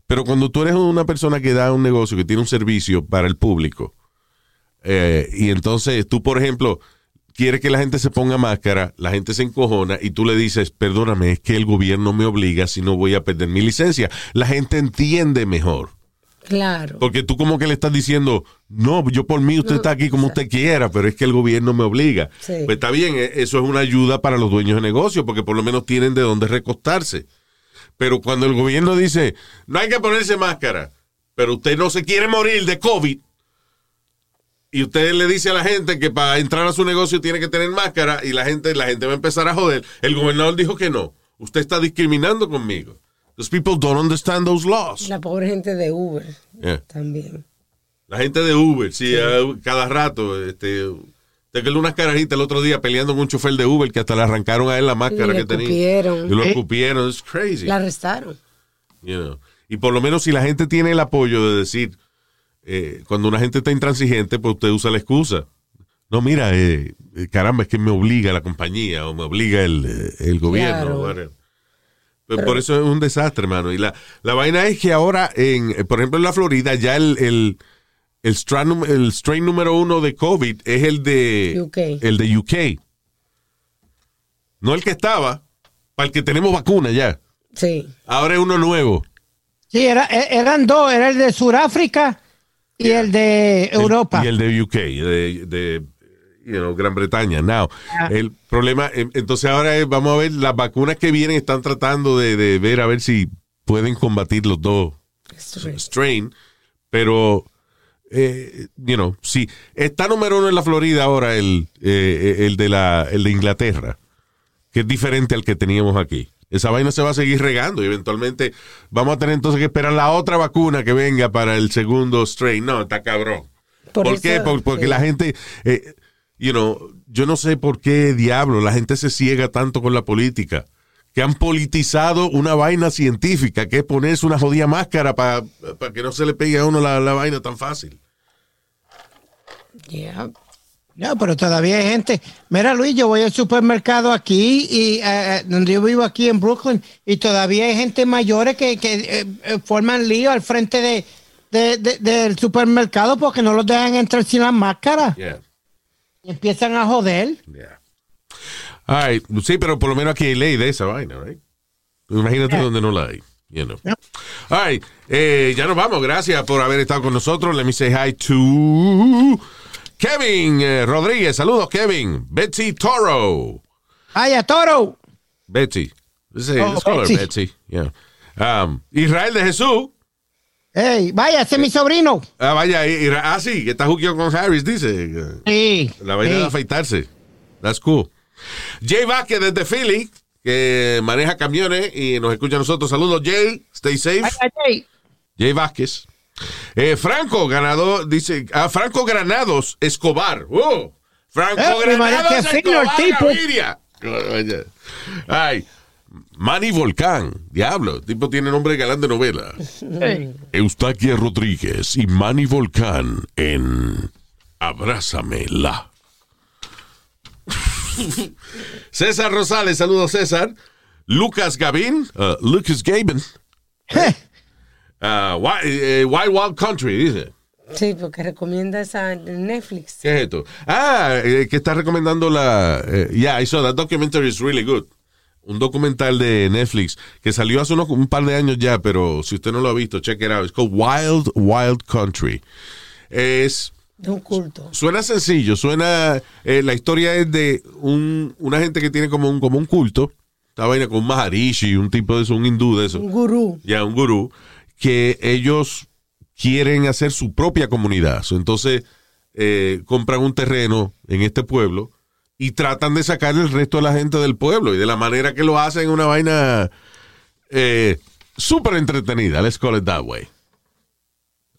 Pero cuando tú eres una persona que da un negocio, que tiene un servicio para el público, eh, y entonces tú, por ejemplo, quieres que la gente se ponga máscara, la gente se encojona y tú le dices, perdóname, es que el gobierno me obliga, si no voy a perder mi licencia. La gente entiende mejor. Claro. Porque tú como que le estás diciendo, no, yo por mí usted No, está aquí como usted quiera, pero es que el gobierno me obliga. Sí. Pues está bien, eh, eso es una ayuda para los dueños de negocio, porque por lo menos tienen de dónde recostarse. Pero cuando el gobierno dice, no hay que ponerse máscara, pero usted no se quiere morir de COVID, y usted le dice a la gente que para entrar a su negocio tiene que tener máscara, y la gente, la gente va a empezar a joder, el gobernador dijo que no. Usted está discriminando conmigo. Those people don't understand those laws. La pobre gente de Uber Yeah. también. La gente de Uber, sí, a- cada rato. Este, te quedó unas carajitas el otro día peleando con un chofer de Uber que hasta le arrancaron a él la máscara que tenía. escupieron. Y lo Eh. escupieron. Es crazy. La arrestaron. you know. Y por lo menos si la gente tiene el apoyo de decir, eh, cuando una gente está intransigente, pues usted usa la excusa. No, mira, eh, eh, caramba, es que me obliga la compañía o me obliga el, eh, el gobierno. Claro. Pues por eso es un desastre, hermano. Y la, la vaina es que ahora, en, eh, por ejemplo, en la Florida, ya el, el, el, strain, el strain número uno de COVID es el de UK. el de UK. No el que estaba, para el que tenemos vacuna ya. Sí. Ahora es uno nuevo. Sí, era, e- eran dos, era el de Sudáfrica y el de Europa. Y el de UK, de, de you know, Gran Bretaña. Now, el problema, em, entonces ahora es, vamos a ver, las vacunas que vienen están tratando de, de ver a ver si pueden combatir los dos Strain. strain, pero, eh, you know, si está número uno en la Florida ahora el, eh, el, de la, el de Inglaterra, que es diferente al que teníamos aquí. Esa vaina se va a seguir regando y eventualmente vamos a tener entonces que esperar la otra vacuna que venga para el segundo strain. No, está cabrón. ¿Por, Por qué? porque sí. la gente, eh, you know, yo no sé por qué diablo la gente se ciega tanto con la política. Que han politizado una vaina científica, que es ponerse una jodida máscara para que no se le pegue a uno la, la vaina tan fácil. Yeah. No, pero todavía hay gente. Mira, Luis, yo voy al supermercado aquí y eh, donde yo vivo aquí en Brooklyn y todavía hay gente mayores que, que eh, forman lío al frente de, de- de- del supermercado porque no los dejan entrar sin la máscara Yeah, empiezan a joder. yeah. All right. Sí, pero por lo menos aquí hay ley de esa vaina, right? Imagínate donde no la hay. You know. All right. Eh, ya nos vamos. Gracias por haber estado con nosotros. Let me say hi to Kevin eh, Rodríguez. Saludos, Kevin. Betsy Toro. ¡Vaya, toro! Betsy. Let's, say, Oh, let's call her Betsy. Betsy. Yeah. Um, Israel de Jesús. ¡Ey, vaya, ese es mi sobrino! Ah, vaya. Ira- Ah, sí, que está juqueado con Harris, dice. Sí. La vaina de sí. afeitarse. That's cool. Jay Vázquez desde Philly, que maneja camiones y nos escucha a nosotros. Saludos, Jay. Stay safe. Jay. Jay Vázquez. Eh, Franco ganador, dice, ah, Franco Granados Escobar. ¡Oh! Franco Eh, Granados Escobar tipo. Gaviria. Ay, Manny Volcán, diablo, el tipo tiene nombre de galán de novela. Ey. Eustaquia Rodríguez y Manny Volcán en Abrásamela. César Rosales, saludos César. Lucas Gavin, uh, Lucas Gavin. Je. Uh, Wild, eh, Wild Wild Country, dice. Sí, porque recomienda esa en Netflix. ¿Qué es esto? Ah, eh, que está recomendando la... eh, yeah, I saw that documentary is really good. Un documental de Netflix que salió hace unos, un par de años ya, pero si usted no lo ha visto, check it out. It's called Wild Wild Country. Es... De un culto. Suena sencillo, suena... eh, la historia es de un, una gente que tiene como un, como un culto. Esta vaina con un maharishi, un tipo de eso, un hindú de eso. Un gurú. ya un gurú, que ellos quieren hacer su propia comunidad. Entonces, eh, compran un terreno en este pueblo y tratan de sacar el resto de la gente del pueblo. Y de la manera que lo hacen, una vaina eh, súper entretenida. Let's call it that way.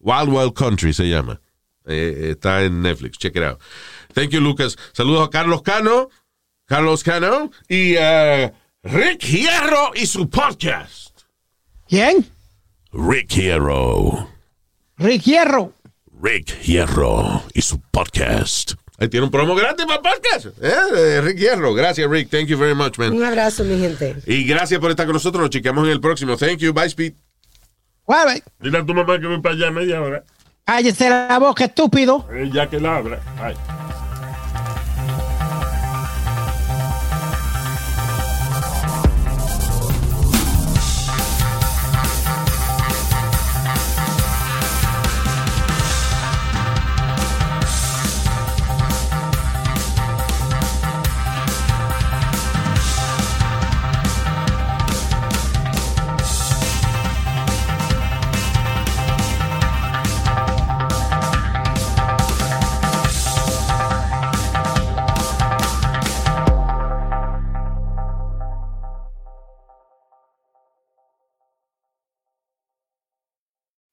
Wild Wild Country se llama. Eh, está en Netflix. Check it out. Thank you, Lucas. Saludos a Carlos Cano. Carlos Cano. Y eh, Rick Hierro y su podcast. ¿Quién? Rick Hero. Rick Hierro. Rick Hierro y su podcast. Ahí tiene un promo gratis para el podcast. ¿eh? Rick Hierro. Gracias, Rick. Thank you very much, man. Un abrazo, mi gente. Y gracias por estar con nosotros. Nos chequeamos en el próximo. Thank you. Bye, Speed. Well, right. Dile a tu mamá que ven para allá media hora. Cállese la boca, estúpido. Eh, ya que la habla. Ay.